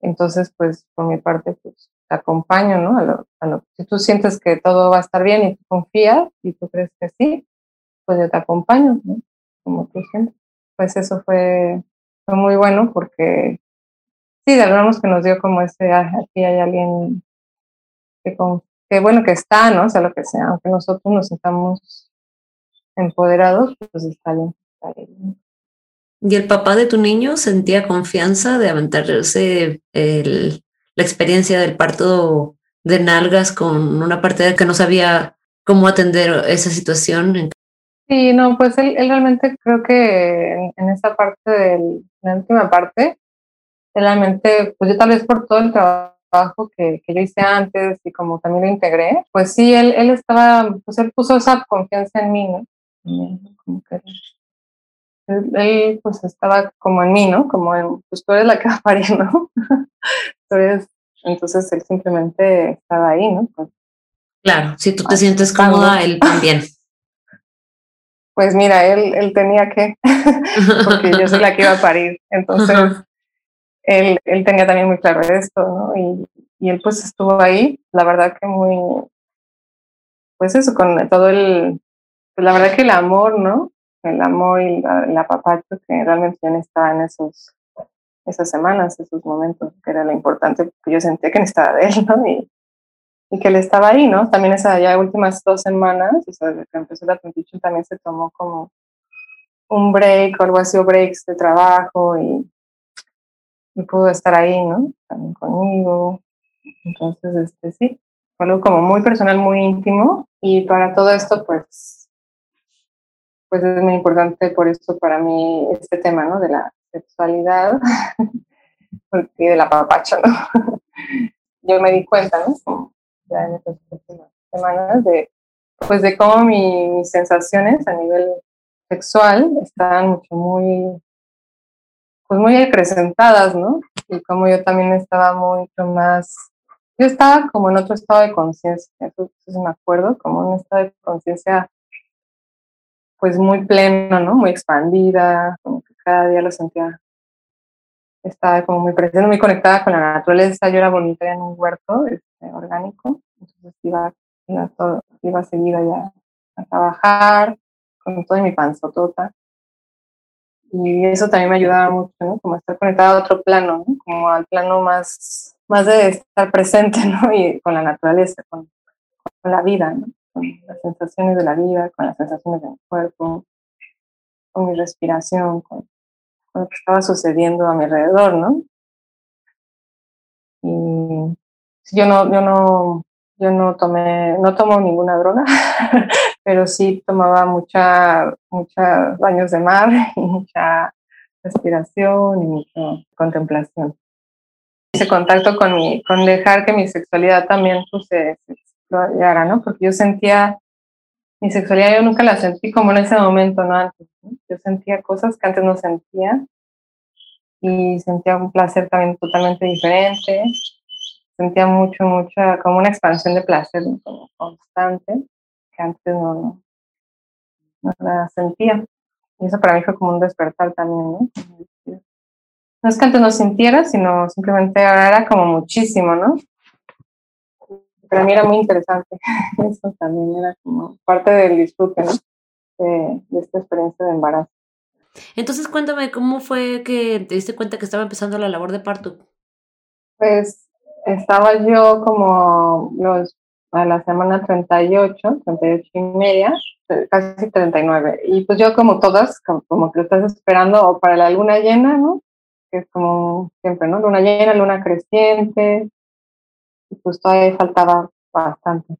Speaker 2: Entonces, pues por mi parte, pues te acompaño, ¿no? Si tú sientes que todo va a estar bien y tú confías y tú crees que sí, pues yo te acompaño, ¿no? Como tú sientes pues eso fue, fue muy bueno porque sí, de verdad que nos dio como ese, ah, aquí hay alguien que, con, que bueno que está, ¿no? O sea, lo que sea, aunque nosotros nos sintamos empoderados, pues está bien.
Speaker 1: ¿Y el papá de tu niño sentía confianza de aventarse el, la experiencia del parto de nalgas con una partera que no sabía cómo atender esa situación?
Speaker 2: Sí, no, pues él, realmente creo que en, en esta parte, del, la última parte, realmente, pues yo tal vez por todo el trabajo que, que, yo hice antes y como también lo integré, pues sí, él, él estaba, pues él puso esa confianza en mí, ¿no? Como que él, pues estaba como en mí, ¿no? Como en, pues tú eres la que va a parir, ¿no? entonces, entonces él simplemente estaba ahí, ¿no? Pues,
Speaker 1: claro, si tú te sientes cómoda, él también
Speaker 2: pues mira, él, él tenía que, porque yo soy la que iba a parir. Entonces, él, él tenía también muy claro esto, ¿no? Y, y él pues estuvo ahí, la verdad que muy, pues eso, con todo el, pues la verdad que el amor, ¿no? El amor y la, el que realmente ya estaba en esos, esas semanas, esos momentos, que era lo importante, que yo sentía que necesitaba de él, ¿no? Y, y que él estaba ahí, ¿no? También esas ya últimas dos semanas, desde que empezó la transición también se tomó como un break o algo así, o breaks de trabajo y, y pudo estar ahí, ¿no? También conmigo. Entonces, este sí, fue algo como muy personal, muy íntimo y para todo esto, pues, pues es muy importante por eso para mí este tema, ¿no? De la sexualidad y de la papacha, ¿no? Yo me di cuenta, ¿no? ya en estas últimas semanas de, pues de cómo mis sensaciones a nivel sexual estaban mucho muy, pues muy acrecentadas, ¿no? Y como yo también estaba mucho más yo estaba como en otro estado de conciencia, eso me acuerdo, como un estado de conciencia pues muy pleno, ¿no? Muy expandida, como que cada día lo sentía, estaba como muy presente, muy conectada con la naturaleza. Yo era voluntaria en un huerto este, orgánico, entonces iba, iba, todo, iba seguida ya a trabajar con todo mi panzotota. Y eso también me ayudaba mucho, ¿no? Como estar conectada a otro plano, ¿no? Como al plano más, más de estar presente, ¿no? Y con la naturaleza, con, con la vida, ¿no? Con las sensaciones de la vida, con las sensaciones de mi cuerpo, con mi respiración, con, con lo que estaba sucediendo a mi alrededor, ¿no? Y yo no, yo no, yo no tomé, no tomo ninguna droga, pero sí tomaba mucha, muchos baños de mar y mucha respiración y mucha contemplación. Ese contacto con mi, con dejar que mi sexualidad también pues, se, explorara, ¿no? Porque yo sentía, mi sexualidad yo nunca la sentí como en ese momento, ¿no? Antes, ¿no? Yo sentía cosas que antes no sentía y sentía un placer también totalmente diferente sentía mucho, mucha, como una expansión de placer como constante, que antes no, no, la sentía. Y eso para mí fue como un despertar también, ¿no? No es que antes no sintiera, sino simplemente ahora era como muchísimo, ¿no? Para mí era muy interesante. Eso también era como parte del disfrute, ¿no? De, de esta experiencia de embarazo.
Speaker 1: Entonces cuéntame, ¿cómo fue que te diste cuenta que estaba empezando la labor de parto?
Speaker 2: Pues estaba yo como los, a la semana 38, 38 y media, casi 39. Y pues yo como todas, como, que estás esperando o para la luna llena, ¿no? Que es como siempre, ¿no? Luna llena, luna creciente. Y pues todavía faltaba bastante.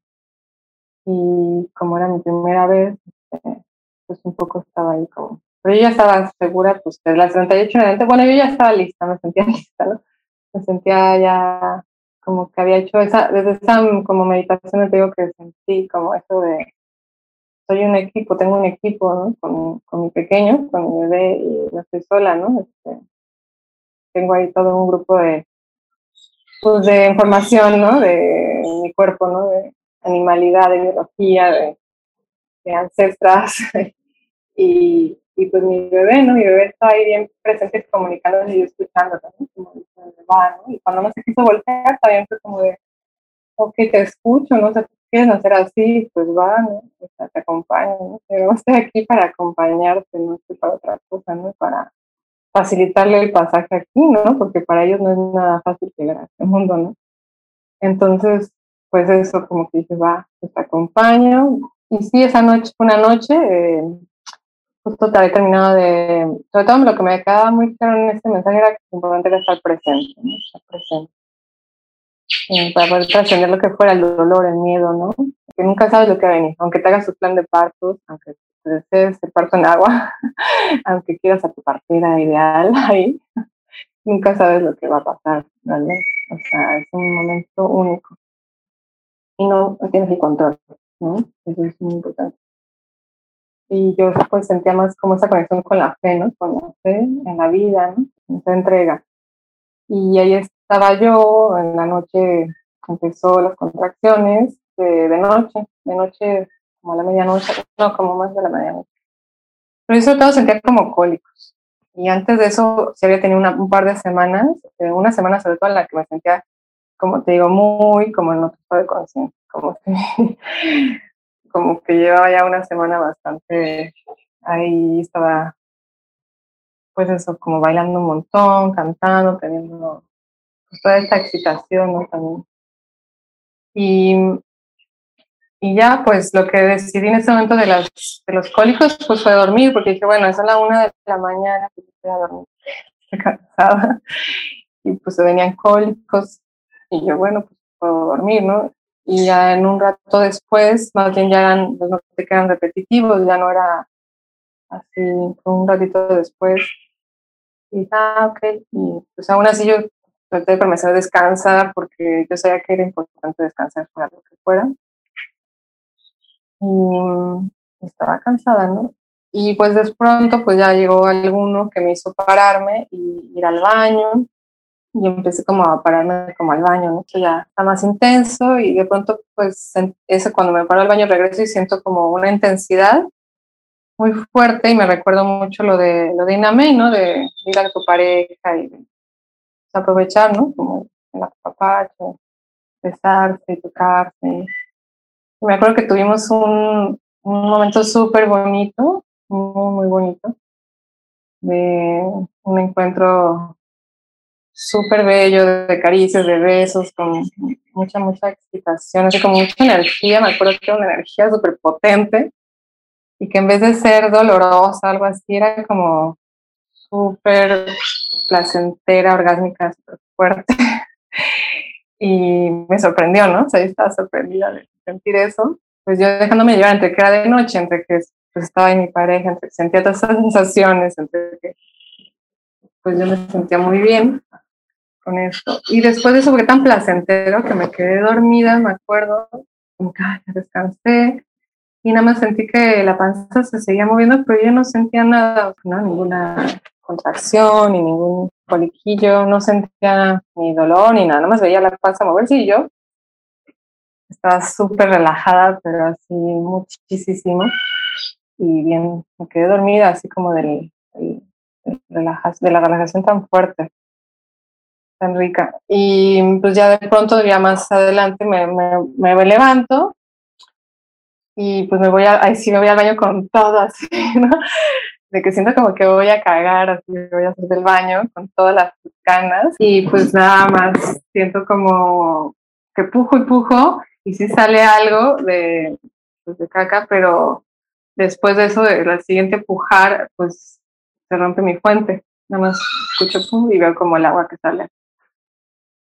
Speaker 2: Y como era mi primera vez, este, pues un poco estaba ahí como... Pero yo ya estaba segura, pues de las 38 en bueno, yo ya estaba lista, me sentía lista, ¿no? Me sentía ya como que había hecho esa, desde esa como meditación te digo que sentí como eso de, soy un equipo, tengo un equipo, ¿no? Con, con mi pequeño, con mi bebé y no estoy sola, ¿no? Este, tengo ahí todo un grupo de, pues de información, ¿no? De mi cuerpo, ¿no? De animalidad, de biología, de, ancestras y, y pues mi bebé, ¿no? Mi bebé está ahí bien presente comunicando y escuchando también, como va, ¿no? Y cuando no se quiso voltear, también fue como de, ok, te escucho, no sé, quieres hacer así, pues va, ¿no? O sea, te acompaño, ¿no? Pero estoy aquí para acompañarte, no estoy para otra cosa, ¿no? Para facilitarle el pasaje aquí, ¿no? Porque para ellos no es nada fácil llegar a este mundo, ¿no? Entonces, pues eso, como que dije, va, pues te acompaño. Y sí, esa noche una noche, eh, justo te había terminado de, sobre todo lo que me quedaba muy claro en este mensaje era que es importante estar presente, ¿no? estar presente. Eh, para poder trascender lo que fuera el dolor, el miedo, ¿no? Que nunca sabes lo que va a aunque te hagas tu plan de partos, aunque desees el parto en agua, aunque quieras a tu partida ideal ahí, nunca sabes lo que va a pasar, realmente. O sea, es un momento único. Y no, tienes el control. Eso es muy importante y yo pues sentía más como esa conexión con la fe, ¿no? Con la fe en la vida, ¿no? Esa entrega. Y ahí estaba yo, en la noche empezó las contracciones de, de noche, de noche como a la medianoche, no, como más de la medianoche. Pero eso todo sentía como cólicos. Y antes de eso, se había tenido una, un par de semanas, eh, una semana sobre todo en la que me sentía, como te digo, muy como en otro estado de conciencia, como que como que llevaba ya una semana bastante ahí, estaba pues eso, como bailando un montón, cantando, teniendo pues, toda esta excitación, ¿no? También. Y, y ya, pues lo que decidí en ese momento de, las, de los cólicos, pues fue dormir, porque dije, bueno, es a la una de la mañana, pues estoy a dormir, estoy cansada, y pues se venían cólicos, y yo, bueno, pues puedo dormir, ¿no? y ya en un rato después, más bien ya eran, pues no te quedan repetitivos, ya no era así, un ratito después, y ah, ok, y pues aún así yo traté de permanecer descansar porque yo sabía que era importante descansar fuera lo que fuera. Y estaba cansada, ¿no? Y pues de pronto pues ya llegó alguno que me hizo pararme y ir al baño y empecé como a pararme como al baño, ¿no? que ya está más intenso y de pronto pues eso cuando me paro al baño regreso y siento como una intensidad muy fuerte y me recuerdo mucho lo de lo de Iname, ¿no? De ir a tu pareja y aprovechar, ¿no? Como el apapacho, besarse tocarse. Me acuerdo que tuvimos un, un momento súper bonito, muy, muy bonito, de un encuentro súper bello, de caricias, de besos, con mucha, mucha excitación, así como mucha energía, me acuerdo que era una energía súper potente y que en vez de ser dolorosa, algo así, era como súper placentera, orgásmica, súper fuerte. y me sorprendió, ¿no? O sea, yo estaba sorprendida de sentir eso. Pues yo dejándome llevar entre que era de noche, entre que pues, estaba en mi pareja, entre que sentía todas esas sensaciones, entre que pues yo me sentía muy bien con esto. Y después de eso fue tan placentero que me quedé dormida, me acuerdo, que descansé, y nada más sentí que la panza se seguía moviendo, pero yo no sentía nada, ¿no? ninguna contracción, ni ningún coliquillo, no sentía ni dolor ni nada, más veía la panza moverse y yo estaba súper relajada, pero así muchísimo, y bien, me quedé dormida así como del, del, de la relajación tan fuerte, tan rica. Y pues ya de pronto, ya más adelante, me, me, me levanto y pues me voy a, ahí sí me voy al baño con todo así, ¿no? De que siento como que voy a cagar, así voy a hacer del baño con todas las ganas y pues nada más siento como que pujo y pujo y sí sale algo de, pues, de caca, pero después de eso, del siguiente pujar, pues se rompe mi fuente. Nada más escucho pum y veo como el agua que sale.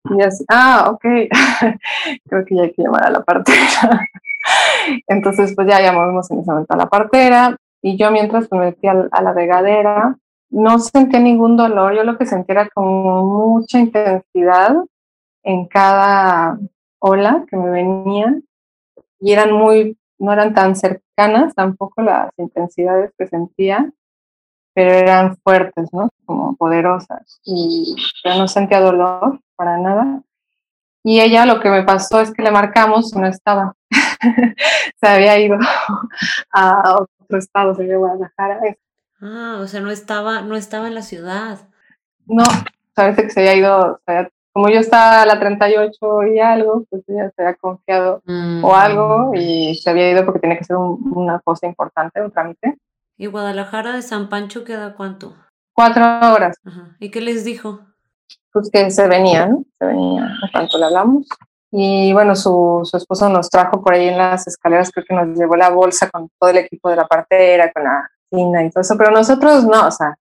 Speaker 2: Y así, ah, ok, creo que ya hay que llamar a la partera. Entonces, pues ya llamamos en ese momento a la partera y yo mientras me metí a, la regadera, no sentía ningún dolor, yo lo que sentía era como mucha intensidad en cada ola que me venían y eran muy, no eran tan cercanas tampoco las intensidades que sentía, pero eran fuertes, ¿no? Como poderosas y yo no sentía dolor para nada. Y ella lo que me pasó es que le marcamos no estaba. se había ido a otro estado, se había Guadalajara.
Speaker 1: Ah, o sea, no estaba, no estaba en la ciudad.
Speaker 2: No, parece que se había ido, o sea, como yo estaba a la 38 y algo, pues ella se había confiado o algo mm. y se había ido porque tenía que ser una cosa importante, un trámite.
Speaker 1: ¿Y Guadalajara de San Pancho queda cuánto?
Speaker 2: Cuatro horas.
Speaker 1: ¿Y qué les dijo?
Speaker 2: Pues que se venían, se venían, cuánto le hablamos. Y bueno, su, su, esposo nos trajo por ahí en las escaleras, creo que nos llevó la bolsa con todo el equipo de la partera, con la cina y todo eso, pero nosotros no, o sea,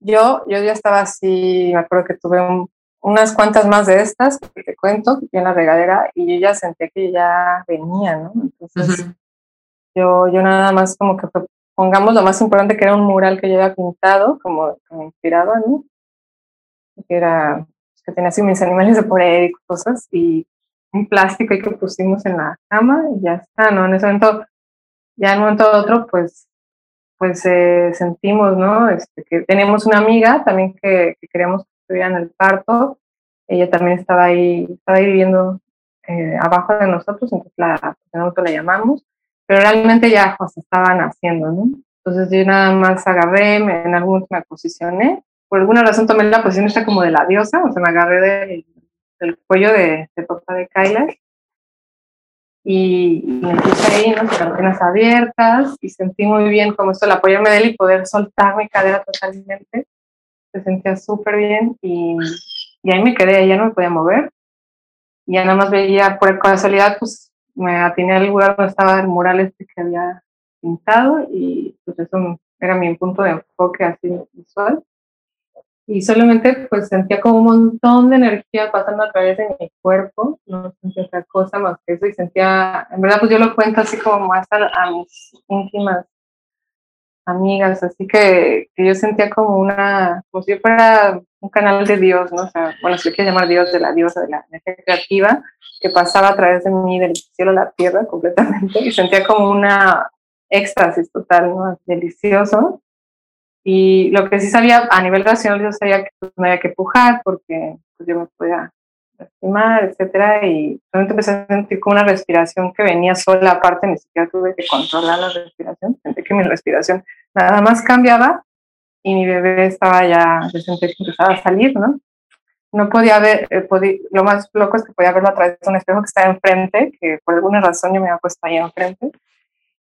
Speaker 2: yo, yo ya estaba así, me acuerdo que tuve unas cuantas más de estas, que te cuento, en la regadera, y yo ya sentía que ya venía, ¿no? Entonces, yo, yo nada más como que pongamos lo más importante que era un mural que yo había pintado, como me inspiraba, ¿no? Que era, que tenía así mis animales de poder y cosas, y un plástico que pusimos en la cama y ya está, ¿no? En ese momento, ya en un momento otro, pues, pues eh, sentimos, ¿no? Este, que tenemos una amiga también que, queríamos que estuviera en el parto, ella también estaba ahí, estaba ahí viviendo eh, abajo de nosotros, entonces la, la llamamos, pero realmente ya pues estaban haciendo, ¿no? Entonces yo nada más agarré, me, en algún me posicioné, por alguna razón tomé la posición esta como de la diosa, o sea, me agarré de, el cuello de, de papá de Kyla y, me puse ahí, ¿no? Con las abiertas y sentí muy bien como esto, el apoyarme de él y poder soltar mi cadera totalmente. Se sentía súper bien y, y, ahí me quedé, ya no me podía mover. Ya nada más veía, por casualidad, pues me atiné al lugar donde estaba el mural este que había pintado y pues eso era mi punto de enfoque así visual y solamente pues sentía como un montón de energía pasando a través de mi cuerpo, no sentía otra cosa más que eso y sentía, en verdad pues yo lo cuento así como más a, mis íntimas amigas, así que, que, yo sentía como una, como si fuera un canal de Dios, ¿no? O sea, bueno, si quiero llamar Dios de la diosa, de la energía creativa, que pasaba a través de mí del cielo a la tierra completamente y sentía como una éxtasis total, ¿no? Delicioso Y lo que sí sabía a nivel racional, yo sabía que pues, no había que pujar porque pues, yo me podía lastimar, etcétera, y realmente empecé a sentir como una respiración que venía sola, aparte ni siquiera tuve que controlar la respiración, sentí que mi respiración nada más cambiaba y mi bebé estaba ya, yo sentí que empezaba a salir, ¿no? No podía ver, eh, lo más loco es que podía verlo a través de un espejo que estaba enfrente, que por alguna razón yo me había puesto ahí enfrente,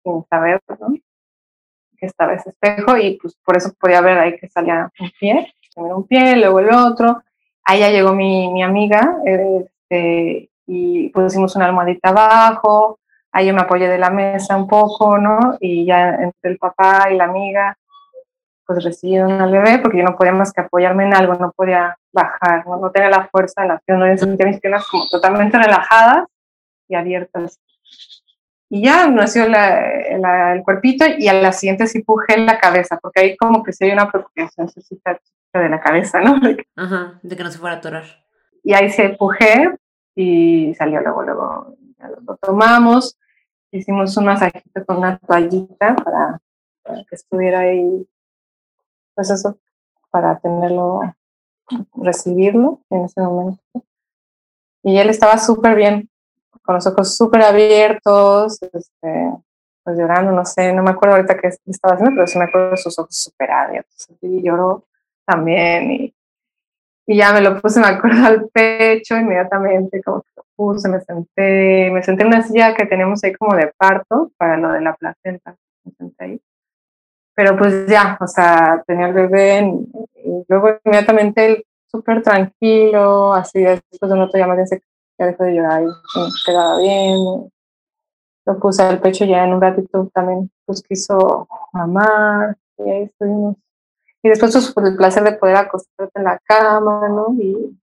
Speaker 2: sin saber, ¿no? Que estaba ese espejo y pues por eso podía ver ahí que salía un pie, primero un pie, luego el otro, ahí ya llegó mi, mi amiga este, y pusimos una almohadita abajo, ahí yo me apoyé de la mesa un poco, ¿no? Y ya entre el papá y la amiga, pues recibieron al bebé porque yo no podía más que apoyarme en algo, no podía bajar, no, no tenía la fuerza de las piernas, mis piernas como totalmente relajadas y abiertas. Y ya nació la, el cuerpito y a la siguiente sí pujé la cabeza, porque ahí como que sí hay una preocupación de la cabeza, ¿no?
Speaker 1: Ajá, de que no se fuera a atorar.
Speaker 2: Y ahí se pujé y salió luego, luego lo tomamos, hicimos un masajito con una toallita para, que estuviera ahí, pues eso, para tenerlo, recibirlo en ese momento. Y él estaba súper bien, con los ojos súper abiertos, este, pues llorando, no sé, no me acuerdo ahorita qué estaba haciendo, pero sí me acuerdo de sus ojos súper abiertos. Y lloró también y, y ya me lo puse, me acuerdo, al pecho inmediatamente, como que lo puse, me senté, me senté en una silla que tenemos ahí como de parto para lo de la placenta, me senté ahí. Pero pues ya, o sea, tenía el bebé y luego inmediatamente él súper tranquilo, así después de un rato dice ya dejó de llorar y quedaba bien. Lo puse al pecho ya en un ratito también, pues quiso mamar y ahí estuvimos y después pues, por el placer de poder acostarte en la cama, ¿no? Y,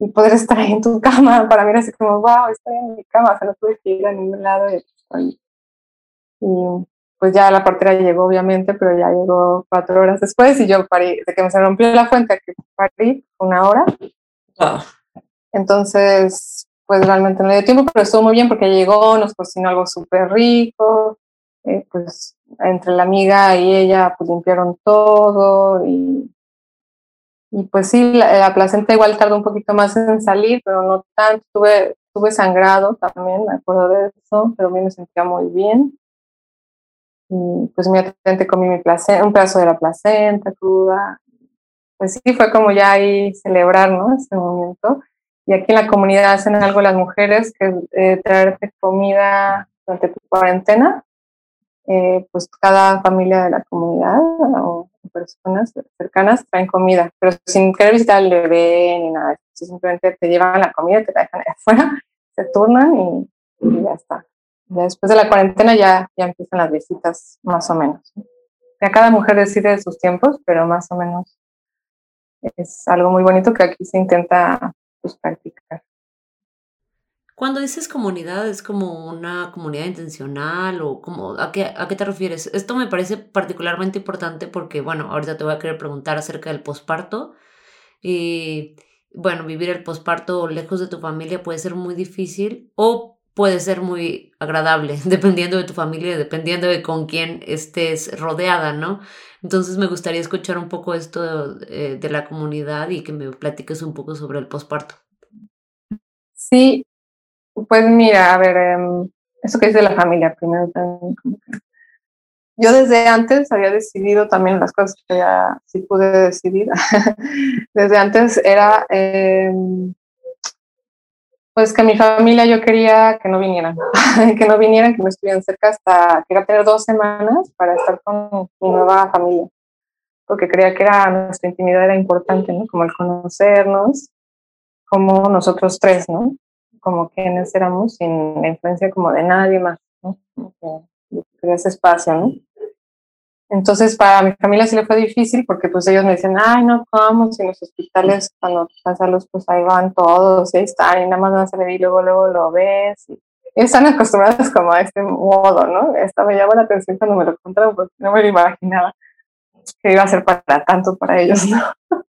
Speaker 2: y poder estar ahí en tu cama, para mí era así como, wow, estoy en mi cama, o sea, no tuve que ir a ningún lado y Y pues ya la partera llegó, obviamente, pero ya llegó cuatro horas después y yo parí, de que me se rompió la fuente, que parí una hora. Entonces, pues realmente no dio tiempo, pero estuvo muy bien porque llegó, nos cocinó algo súper rico, eh, pues entre la amiga y ella pues limpiaron todo y, y pues sí, la, placenta igual tardó un poquito más en salir, pero no tanto, tuve, tuve sangrado también, me acuerdo de eso, pero a mí me sentía muy bien. Y pues inmediatamente comí mi placenta, un pedazo de la placenta cruda. Pues sí, fue como ya ahí celebrar, ¿no? Este momento. Y aquí en la comunidad hacen algo las mujeres, que es eh, traerte comida durante tu cuarentena eh, pues cada familia de la comunidad o personas cercanas traen comida, pero sin querer visitar al bebé ni nada, simplemente te llevan la comida, te la dejan afuera, se turnan y, ya está. después de la cuarentena ya, ya empiezan las visitas más o menos. Ya cada mujer decide sus tiempos, pero más o menos es algo muy bonito que aquí se intenta pues, practicar.
Speaker 1: Cuando dices comunidad, ¿es como una comunidad intencional o como, ¿a qué, a qué te refieres? Esto me parece particularmente importante porque, bueno, ahorita te voy a querer preguntar acerca del posparto. Y, bueno, vivir el posparto lejos de tu familia puede ser muy difícil o puede ser muy agradable, dependiendo de tu familia, dependiendo de con quién estés rodeada, ¿no? Entonces me gustaría escuchar un poco esto de, de la comunidad y que me platiques un poco sobre el posparto.
Speaker 2: Sí, pues mira, a ver, em, eso que dice la familia primero Yo desde antes había decidido también las cosas que ya sí pude decidir. desde antes era, em, pues que mi familia yo quería que no vinieran, que no vinieran, que no estuvieran cerca hasta, quería tener dos semanas para estar con mi nueva familia, porque creía que era nuestra intimidad era importante, ¿no? Como el conocernos, como nosotros tres, ¿no? como quienes éramos, sin la influencia como de nadie más, ¿no? Quería ese espacio, ¿no? Entonces, para mi familia sí le fue difícil porque pues ellos me decían, ay, no, vamos, en los hospitales cuando pasan los, pues ahí van todos, y ahí están, y nada más vas a ver y luego, luego lo ves. Y están acostumbrados como a este modo, ¿no? Esta me llamó la atención cuando me lo contaron porque no me lo imaginaba que iba a ser para tanto para ellos, ¿no?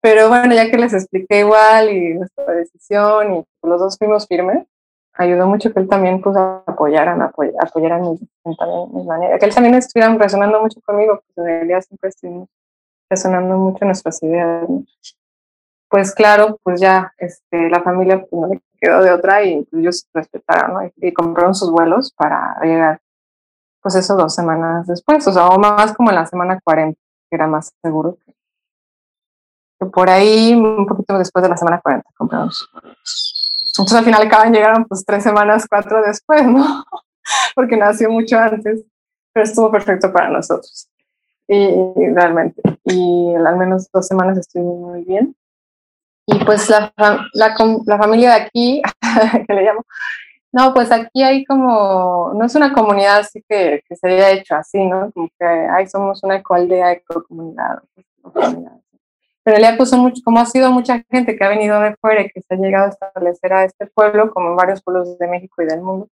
Speaker 2: Pero bueno, ya que les expliqué igual y nuestra decisión y los dos fuimos firmes, ayudó mucho que él también pues apoyara, me apoyara, mi, también mis maneras, que él también estuviera resonando mucho conmigo, pues en realidad siempre estuvimos resonando mucho nuestras ideas. Pues claro, pues ya este, la familia pues, no le quedó de otra y pues, ellos respetaron ¿no? y, compraron sus vuelos para llegar, pues eso dos semanas después, o sea, o más como en la semana 40, que era más seguro que, por ahí, un poquito después de la semana 40, compramos. Entonces al final acaban llegaron pues tres semanas, cuatro después, ¿no? Porque nació mucho antes, pero estuvo perfecto para nosotros. Y, realmente, y al menos dos semanas estuvo muy bien. Y pues la, la, la familia de aquí, que le llamo, no, pues aquí hay como, no es una comunidad así que, que se haya hecho así, ¿no? Como que ahí somos una ecoaldea, ecocomunidad. comunidad pero le puso mucho, como ha sido mucha gente que ha venido de fuera y que se ha llegado a establecer a este pueblo, como en varios pueblos de México y del mundo,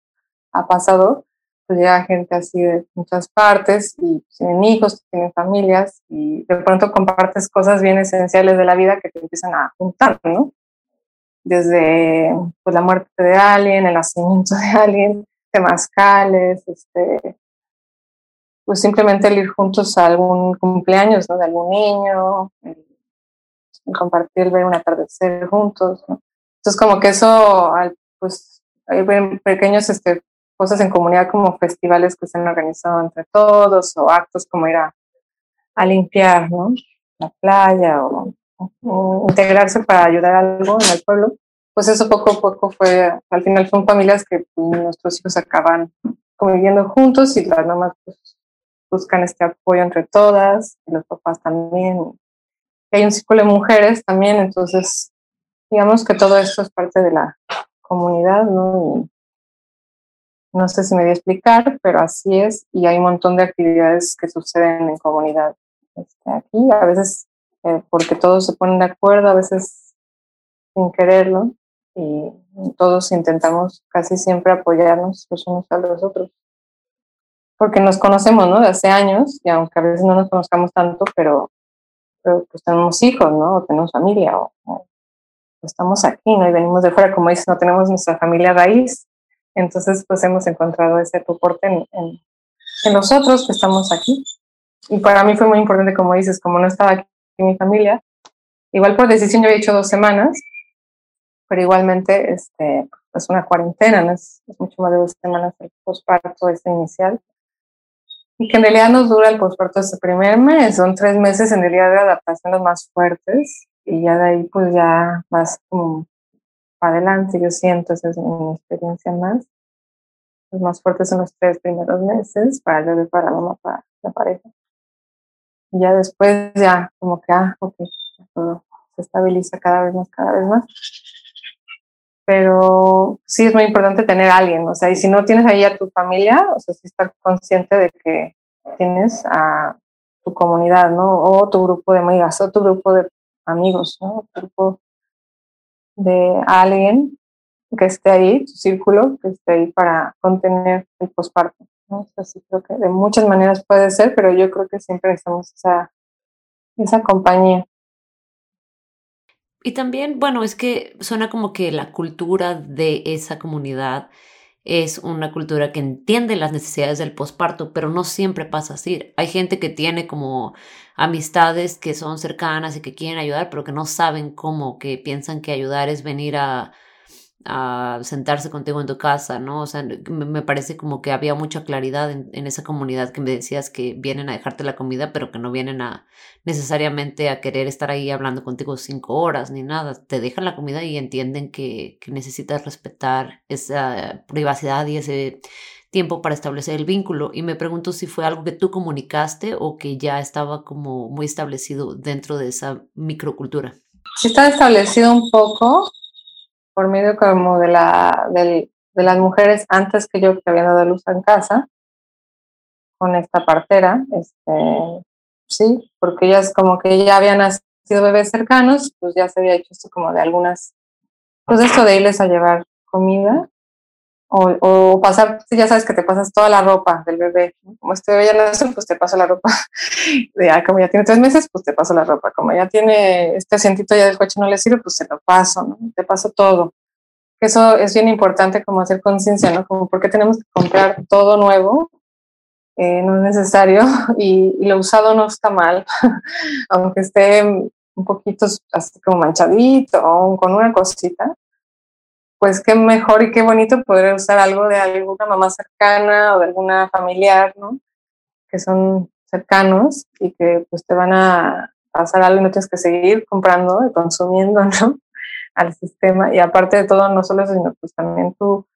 Speaker 2: ha pasado, pues llega gente así de muchas partes y tienen hijos, tienen familias y de pronto compartes cosas bien esenciales de la vida que te empiezan a juntar, ¿no? Desde pues, la muerte de alguien, el nacimiento de alguien, temazcales, este, pues simplemente el ir juntos a algún cumpleaños. De algún niño, compartir, ver un atardecer juntos. Entonces, como que eso, pues, hay pequeños este, cosas en comunidad como festivales que se han organizado entre todos o actos como ir a, limpiar ¿no? la playa o, integrarse para ayudar a algo en el pueblo. Pues eso poco a poco fue, al final son familias que pues, nuestros hijos acaban conviviendo juntos y las mamás pues, buscan este apoyo entre todas y los papás también hay un círculo de mujeres también, entonces digamos que todo esto es parte de la comunidad, ¿no? no sé si me voy a explicar, pero así es, y hay un montón de actividades que suceden en comunidad este, aquí, a veces eh, porque todos se ponen de acuerdo, a veces sin quererlo, y todos intentamos casi siempre apoyarnos los unos a los otros. Porque nos conocemos, ¿no? De hace años, y aunque a veces no nos conozcamos tanto, pero pues tenemos hijos, ¿no? O tenemos familia, o, estamos aquí, ¿no? Y venimos de fuera, como dices, no tenemos nuestra familia raíz. Entonces, pues hemos encontrado ese soporte en, en, nosotros que estamos aquí. Y para mí fue muy importante, como dices, como no estaba aquí en mi familia, igual por decisión yo había hecho dos semanas, pero igualmente este, es una cuarentena, no es, es mucho más de dos semanas el posparto este inicial y que en realidad nos dura el posparto ese primer mes, son tres meses en realidad de adaptación los más fuertes y ya de ahí pues ya vas como para adelante, yo siento, esa es mi experiencia más. Los más fuertes son los tres primeros meses para el bebé, para la mamá, para la pareja. Y ya después ya como que, ah, ok, todo se estabiliza cada vez más, cada vez más pero sí es muy importante tener a alguien, o sea, y si no tienes ahí a tu familia, o sea, sí estar consciente de que tienes a tu comunidad, ¿no? O tu grupo de amigas, o tu grupo de amigos, ¿no? Tu grupo de alguien que esté ahí, tu círculo, que esté ahí para contener el posparto, ¿no? O creo que de muchas maneras puede ser, pero yo creo que siempre necesitamos esa, esa compañía.
Speaker 1: Y también, bueno, es que suena como que la cultura de esa comunidad es una cultura que entiende las necesidades del posparto, pero no siempre pasa así. Hay gente que tiene como amistades que son cercanas y que quieren ayudar, pero que no saben cómo, que piensan que ayudar es venir a a sentarse contigo en tu casa, ¿no? O sea, me parece como que había mucha claridad en, esa comunidad que me decías que vienen a dejarte la comida, pero que no vienen a necesariamente a querer estar ahí hablando contigo cinco horas ni nada. Te dejan la comida y entienden que, que necesitas respetar esa privacidad y ese tiempo para establecer el vínculo. Y me pregunto si fue algo que tú comunicaste o que ya estaba como muy establecido dentro de esa microcultura.
Speaker 2: Sí está establecido un poco, por medio como de, la, de, las mujeres antes que yo que habían dado luz en casa, con esta partera, este, sí, porque ellas como que ya habían nacido bebés cercanos, pues ya se había hecho esto como de algunas, pues esto de irles a llevar comida, o, o, pasar, ya sabes que te pasas toda la ropa del bebé. Como este bebé ya nació, pues te paso la ropa. Ya, como ya tiene tres meses, pues te paso la ropa. Como ya tiene este asientito ya del coche no le sirve, pues se lo paso. Te paso todo. eso es bien importante como hacer conciencia, ¿no? Como por qué tenemos que comprar todo nuevo, eh, no es necesario y, lo usado no está mal, aunque esté un poquito así como manchadito o con una cosita, pues qué mejor y qué bonito poder usar algo de alguna mamá cercana o de alguna familiar, ¿no? Que son cercanos y que pues te van a pasar algo y no tienes que seguir comprando y consumiendo, ¿no? Al sistema. Y aparte de todo, no solo eso, sino pues también tú,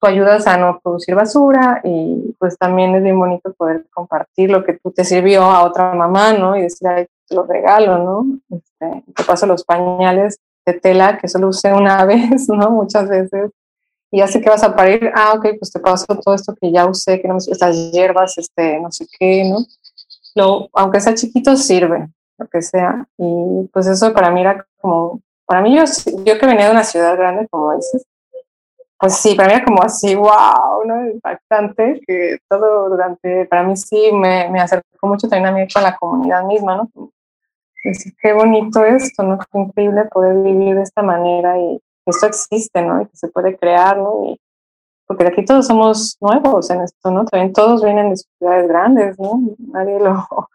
Speaker 2: tú ayudas a no producir basura y pues también es bien bonito poder compartir lo que tú te sirvió a otra mamá, ¿no? Y decir, ay, lo regalo, ¿no? Este, te paso los pañales de tela que solo usé una vez, ¿no? Muchas veces. Y ya sé que vas a parir, ah, ok, pues te paso todo esto que ya usé, que no me estas hierbas, este, no sé qué, ¿no? Lo, aunque sea chiquito, sirve, lo que sea. Y pues eso para mí era como, para mí yo, yo que venía de una ciudad grande, como dices, pues sí, para mí era como así, wow, ¿no? Impactante, que todo durante, para mí sí me, me acercó mucho también a mí con la comunidad misma, ¿no? Decir, qué bonito esto, ¿no? Qué increíble poder vivir de esta manera y que esto existe, ¿no? Y que se puede crear, ¿no? Y, porque aquí todos somos nuevos en esto, ¿no? También todos vienen de ciudades grandes, ¿no? Nadie lo...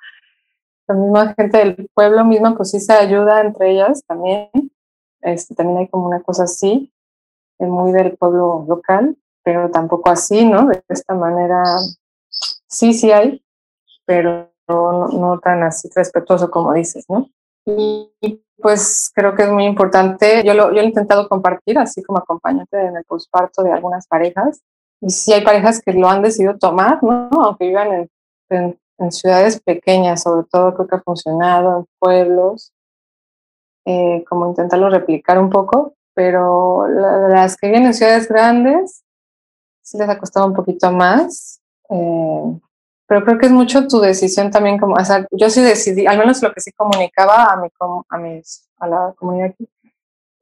Speaker 2: La misma gente del pueblo misma, pues sí se ayuda entre ellas también. Este, también hay como una cosa así, muy del pueblo local, pero tampoco así, ¿no? De esta manera, sí, sí hay, pero no, no tan así respetuoso como dices, ¿no? Y pues creo que es muy importante. Yo lo, yo he intentado compartir así como acompañante en el posparto de algunas parejas. Y sí hay parejas que lo han decidido tomar, ¿no? Aunque vivan en, en, ciudades pequeñas, sobre todo creo que ha funcionado en pueblos, eh, como intentarlo replicar un poco, pero las que viven en ciudades grandes sí les ha costado un poquito más. Eh, pero creo que es mucho tu decisión también, como, o sea, yo sí decidí, al menos lo que sí comunicaba a, mi, a, mis, a la comunidad aquí,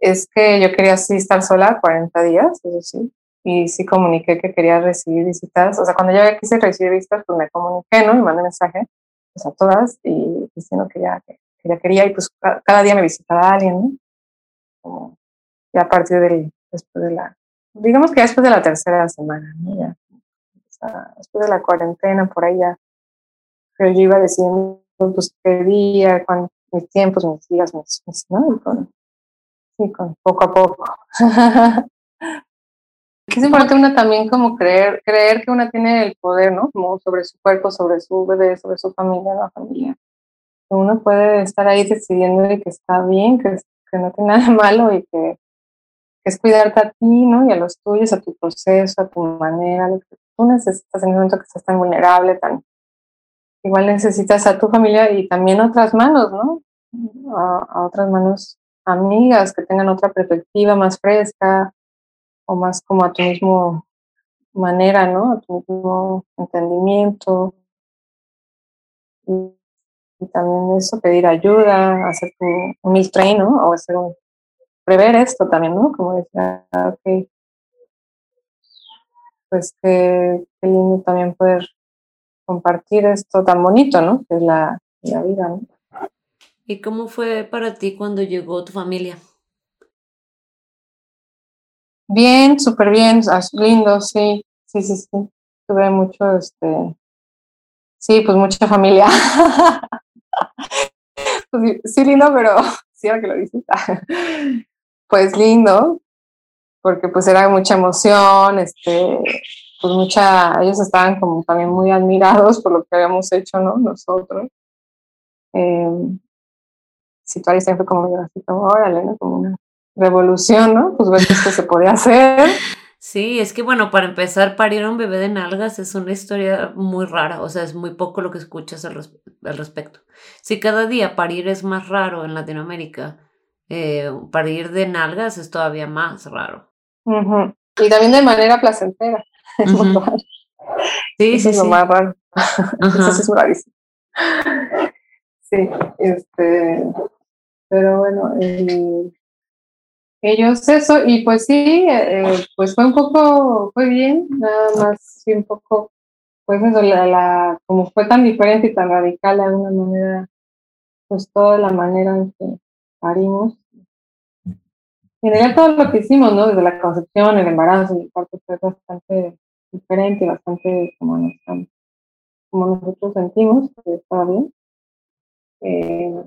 Speaker 2: es que yo quería sí estar sola 40 días, eso sí, y sí comuniqué que quería recibir visitas, o sea, cuando ya quise recibir visitas, pues me comuniqué, ¿no? Y mandé mensaje pues, a todas y diciendo que ya, que, ya quería y pues cada día me visitaba alguien, ¿no? Como ya a partir del, después de la, digamos que después de la tercera semana, ¿no? Ya después de la cuarentena, por ya, pero yo iba diciendo, pues, qué día, cuántos mis tiempos, mis días, mis, ¿no? Y con, poco a poco. es importante una también como creer, creer que una tiene el poder, ¿no? Como sobre su cuerpo, sobre su bebé, sobre su familia, la familia. Uno puede estar ahí decidiendo y que está bien, que, que no tiene nada malo y que, que, es cuidarte a ti, ¿no? Y a los tuyos, a tu proceso, a tu manera, lo que tú necesitas en el momento que estás tan vulnerable, tan igual necesitas a tu familia y también otras manos, ¿no? A, otras manos amigas que tengan otra perspectiva más fresca o más como a tu mismo manera, ¿no? A tu mismo entendimiento. Y, también eso, pedir ayuda, hacer un, un train, ¿no? O hacer un, prever esto también, ¿no? Como decía, ok, pues qué, lindo también poder compartir esto tan bonito, ¿no? Que es la, vida, ¿no?
Speaker 1: ¿Y cómo fue para ti cuando llegó tu familia?
Speaker 2: Bien, súper bien, lindo, sí, sí, sí, sí. Tuve mucho, este, sí, pues mucha familia. Pues sí, lindo, pero sí, ahora que lo dices. pues lindo, porque pues era mucha emoción, este, pues mucha, ellos estaban como también muy admirados por lo que habíamos hecho, ¿no? Nosotros. Eh, Situar fue como así como, órale, ¿no? Como una revolución, ¿no? Pues ver que esto se podía hacer.
Speaker 1: Sí, es que bueno, para empezar, parir a un bebé de nalgas es una historia muy rara, o sea, es muy poco lo que escuchas al, respecto. Si cada día parir es más raro en Latinoamérica, eh, parir de nalgas es todavía más raro.
Speaker 2: Y también de manera placentera. Es Sí, Eso sí, es lo más raro. Eso sí es rarísimo. Sí, este, pero bueno, ellos eso, y pues sí, eh, pues fue un poco, fue bien, nada más, sí, un poco, pues eso, la, la, como fue tan diferente y tan radical de alguna manera, pues toda la manera en que parimos, en realidad todo lo que hicimos, ¿no? Desde la concepción, el embarazo, el parto fue bastante diferente, bastante como, nos, nosotros sentimos que estaba bien. Eh,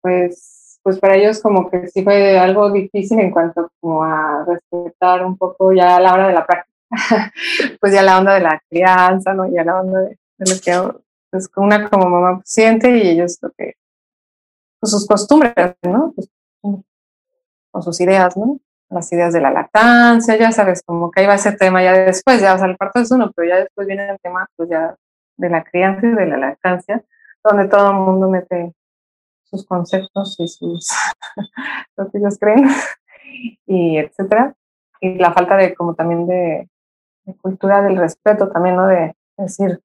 Speaker 2: pues, pues para ellos como que sí fue algo difícil en cuanto como a respetar un poco ya la hora de la práctica, pues ya la onda de la crianza, ¿no? Ya la onda de, lo que pues una como mamá siente y ellos lo que, pues sus costumbres, ¿no? Pues, sus ideas, ¿no? Las ideas de la lactancia, ya sabes, como que ahí va ese tema ya después, ya, o sea, el parto es uno, pero ya después viene el tema, pues ya de la crianza y de la lactancia, donde todo el mundo mete sus conceptos y sus, lo que ellos creen, y etcétera. Y la falta de, como también de, cultura del respeto también, ¿no? De decir,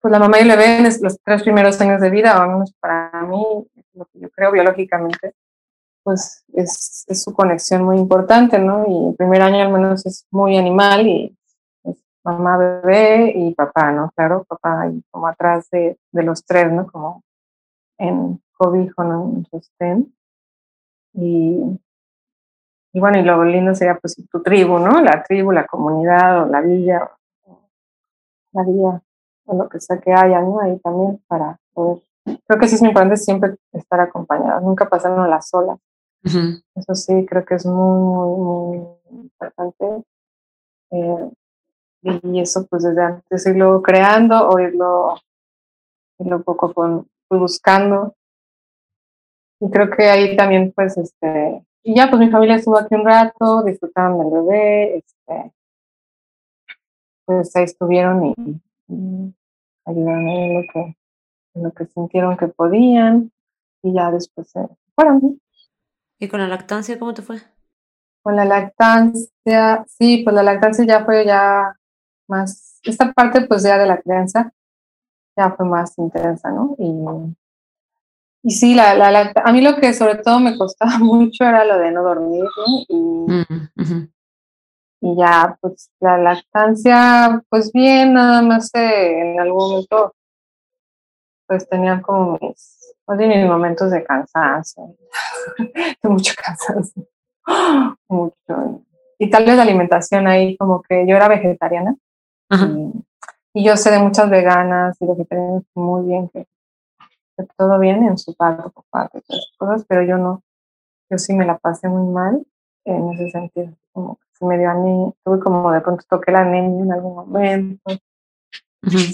Speaker 2: pues la mamá y le ven los tres primeros años de vida, o al menos para mí, lo que yo creo biológicamente, pues es, su conexión muy importante, ¿no? Y el primer año al menos es muy animal y es mamá, bebé y papá, ¿no? Claro, papá y como atrás de, los tres, ¿no? Como en cobijo, ¿no? En sostén. Y, y bueno, y lo lindo sería pues tu tribu, ¿no? La tribu, la comunidad o la villa, la villa, o lo que sea que haya, ¿no? Ahí también para poder creo que sí es importante siempre estar acompañada, nunca pasarnos las solas. Eso sí, creo que es muy, muy, importante. Eh, y eso pues desde antes irlo creando o irlo, irlo poco con, buscando. Y creo que ahí también pues este, y ya pues mi familia estuvo aquí un rato, disfrutaron del bebé, este, pues ahí estuvieron y, ayudaron en lo que, en lo que sintieron que podían y ya después se fueron.
Speaker 1: ¿Y con la lactancia cómo te fue?
Speaker 2: Con la lactancia, sí, pues la lactancia ya fue ya más, esta parte pues ya de la crianza ya fue más intensa, ¿no? Y, y sí, la, la, a mí lo que sobre todo me costaba mucho era lo de no dormir, ¿no? Y, mm, y ya, pues la lactancia, pues bien, nada más en algún momento, pues tenían como mis más bien momentos de cansancio, de mucho cansancio, mucho. Y tal vez la alimentación ahí, como que yo era vegetariana y, yo sé de muchas veganas y vegetarianas muy bien que, todo viene en su parte, por parte, todas cosas, pero yo no, yo sí me la pasé muy mal en ese sentido, como que sí me dio anemia, tuve como de pronto toqué la anemia en algún momento.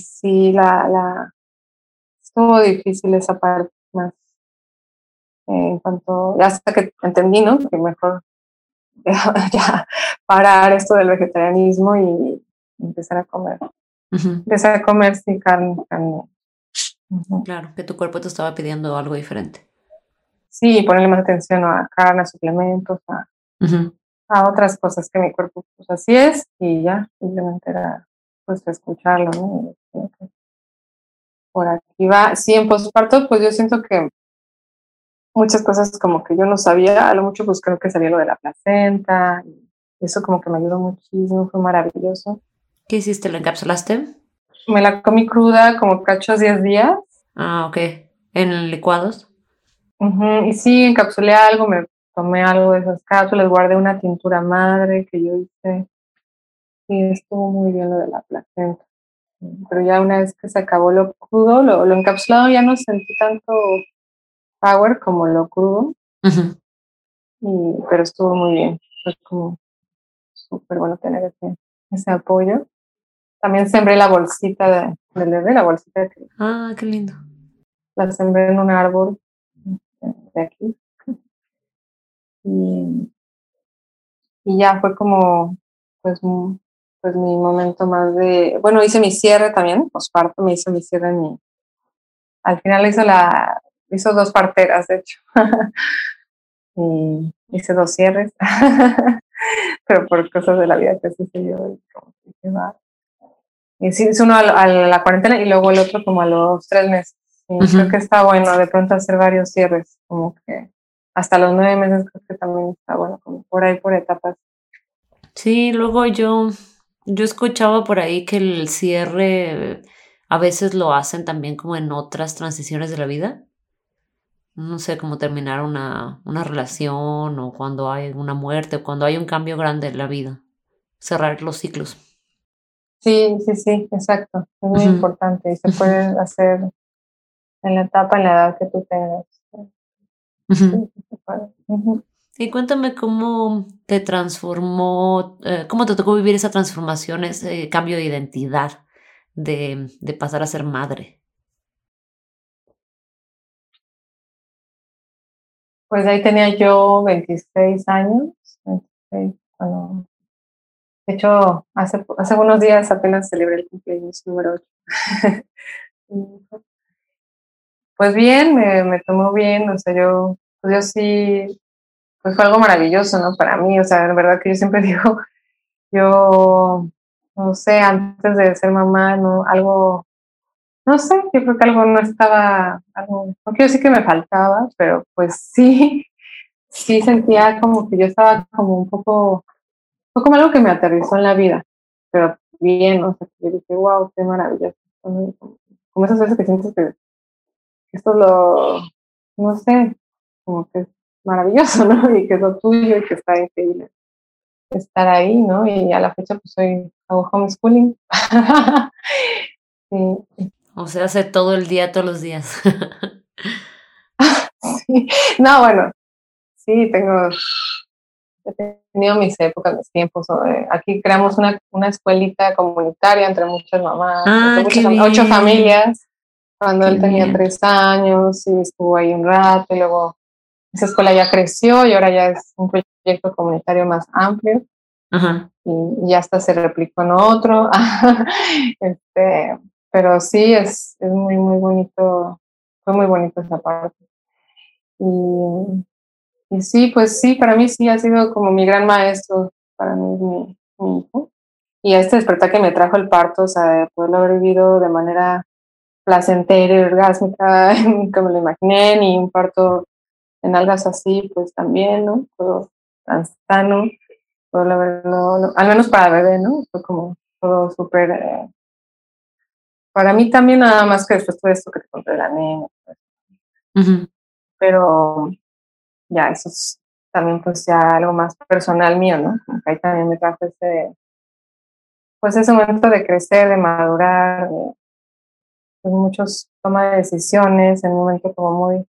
Speaker 2: Sí, la, la, estuvo difícil esa parte en cuanto, hasta que entendí, ¿no? Que mejor ya, parar esto del vegetarianismo y empezar a comer. Empezar a comer sin carne.
Speaker 1: Claro, que tu cuerpo te estaba pidiendo algo diferente.
Speaker 2: Sí, ponerle más atención a carne, a suplementos, a, a otras cosas que mi cuerpo pues así es y ya, simplemente era pues escucharlo, ¿no? por aquí va. Sí, en posparto, pues yo siento que muchas cosas como que yo no sabía, a lo mucho pues creo que sabía lo de la placenta, y eso como que me ayudó muchísimo, fue maravilloso.
Speaker 1: ¿Qué hiciste? ¿La encapsulaste?
Speaker 2: Me la comí cruda como cachos 10 días.
Speaker 1: Ah, ok. ¿En licuados?
Speaker 2: Y sí, encapsulé algo, me tomé algo de esas cápsulas, guardé una tintura madre que yo hice. Y estuvo muy bien lo de la placenta pero ya una vez que se acabó lo crudo, lo, lo encapsulado ya no sentí tanto power como lo crudo, y, pero estuvo muy bien, fue como súper bueno tener ese, ese apoyo. También sembré la bolsita de, del bebé, la bolsita de
Speaker 1: Ah, qué lindo.
Speaker 2: La sembré en un árbol de aquí. Y, y ya fue como, pues, pues mi momento más de, bueno, hice mi cierre también, posparto, me hizo mi cierre en mi, al final hizo la, hizo dos parteras, de hecho, y hice dos cierres, pero por cosas de la vida que sucedió, y sí, hice uno a, la cuarentena y luego el otro como a los tres meses. Y creo que está bueno de pronto hacer varios cierres, como que hasta los nueve meses creo que también está bueno, como por ahí por etapas.
Speaker 1: Sí, luego yo yo escuchaba por ahí que el cierre a veces lo hacen también como en otras transiciones de la vida. No sé, como terminar una, una relación o cuando hay una muerte o cuando hay un cambio grande en la vida. Cerrar los ciclos.
Speaker 2: Sí, sí, sí, exacto. Es muy importante y se puede hacer en la etapa, en la edad que tú tengas.
Speaker 1: Y cuéntame cómo te transformó, eh, cómo te tocó vivir esa transformación, ese cambio de identidad, de, de pasar a ser madre.
Speaker 2: Pues ahí tenía yo 26 años, 26, bueno, de hecho, hace, hace unos días apenas celebré el cumpleaños número 8. pues bien, me, me, tomó bien, o sea, yo, pues yo sí, pues fue algo maravilloso, ¿no? Para mí, o sea, la verdad que yo siempre digo, yo, no sé, antes de ser mamá, no, algo, no sé, yo creo que algo no estaba, algo, no quiero decir que me faltaba, pero pues sí, sí sentía como que yo estaba como un poco fue como algo que me aterrizó en la vida, pero bien, o sea, yo dije, wow, qué maravilloso. Como esas veces que sientes que esto lo, no sé, como que es maravilloso, ¿no? Y que es lo tuyo y que está increíble estar ahí, ¿no? Y a la fecha pues soy, hago homeschooling.
Speaker 1: sí. O sea, hace todo el día, todos los días.
Speaker 2: sí. No, bueno, sí, tengo he tenido mis épocas, mis tiempos. Aquí creamos una, una escuelita comunitaria entre muchas mamás, ah, ocho familias, cuando él tenía tres años y estuvo ahí un rato y luego esa escuela ya creció y ahora ya es un proyecto comunitario más amplio. Y, ya hasta se replicó en otro. este, pero sí, es, es muy, muy bonito. Fue muy bonito esa parte. Y y sí, pues sí, para mí sí ha sido como mi gran maestro, para mí mi, mi hijo. Y este despertar que me trajo el parto, o sea, de poderlo haber vivido de manera placentera y orgásmica, como lo imaginé, ni un parto en algas así, pues también, ¿no? Todo tan sano, poderlo haberlo, al menos para bebé, ¿no? Fue como todo súper... Eh, para mí también nada más que después todo esto que te conté de la nena. Pues. Pero ya eso es también pues ya algo más personal mío, ¿no? Como que ahí también me trajo ese, pues ese momento de crecer, de madurar, de, pues muchos toma de decisiones, en un momento como muy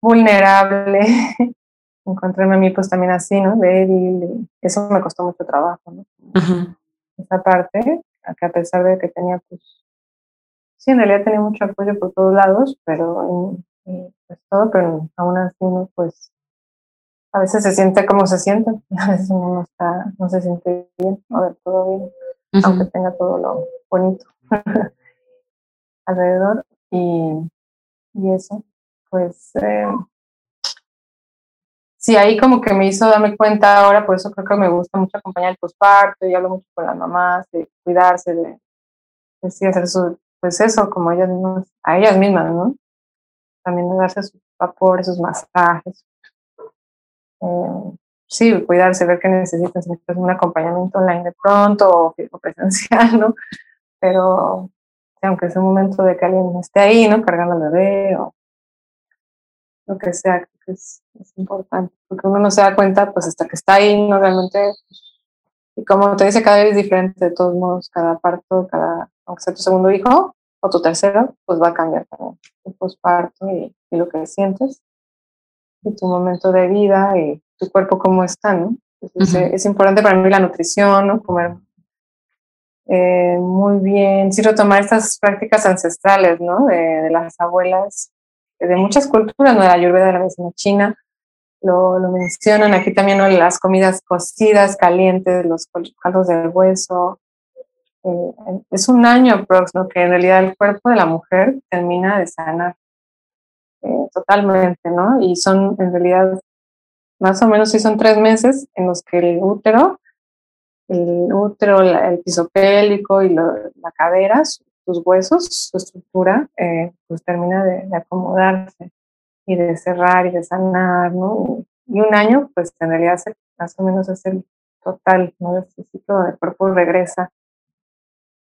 Speaker 2: vulnerable, encontrarme a mí pues también así, ¿no? Débil, eso me costó mucho trabajo, ¿no? Esa parte, que a pesar de que tenía pues, sí, en realidad tenía mucho apoyo por todos lados, pero pues todo, pero aún así, ¿no? Pues a veces se siente como se siente, a veces uno no, está, no se siente bien o ver todo bien, aunque tenga todo lo bonito alrededor. Y, y, eso, pues eh, sí, ahí como que me hizo darme cuenta ahora, por eso creo que me gusta mucho acompañar el posparto y hablo mucho con las mamás, de cuidarse, de, de hacer su, pues eso, como ellas mismas, a ellas mismas, ¿no? También darse sus vapores, sus masajes, eh, sí, cuidarse, ver qué necesitas, si necesitas un acompañamiento online de pronto o, presencial, ¿no? Pero aunque es un momento de que alguien esté ahí, ¿no? Cargando al bebé o lo que sea, que es, importante, porque uno no se da cuenta, pues hasta que está ahí, ¿no? Realmente, y como te dice, cada vez es diferente, de todos modos, cada parto, cada, aunque sea tu segundo hijo o tu tercero, pues va a cambiar también tu posparto y, y lo que sientes y tu momento de vida y tu cuerpo cómo está, ¿no? es, importante para mí la nutrición, ¿no? Comer eh, muy bien, sí retomar estas prácticas ancestrales, ¿no? De, las abuelas, de muchas culturas, ¿no? De la ayurveda, de la medicina china, lo, lo mencionan aquí también, ¿no? Las comidas cocidas, calientes, los caldos de hueso. Eh, es un año próximo que en realidad el cuerpo de la mujer termina de sanar eh, totalmente, ¿no? Y son en realidad más o menos sí son tres meses en los que el útero, el útero, el piso pélvico y la cadera, sus huesos, su estructura, eh, pues termina de, acomodarse y de cerrar y de sanar, ¿no? Y un año, pues en realidad más o menos es el total, ¿no? Este ciclo, el cuerpo regresa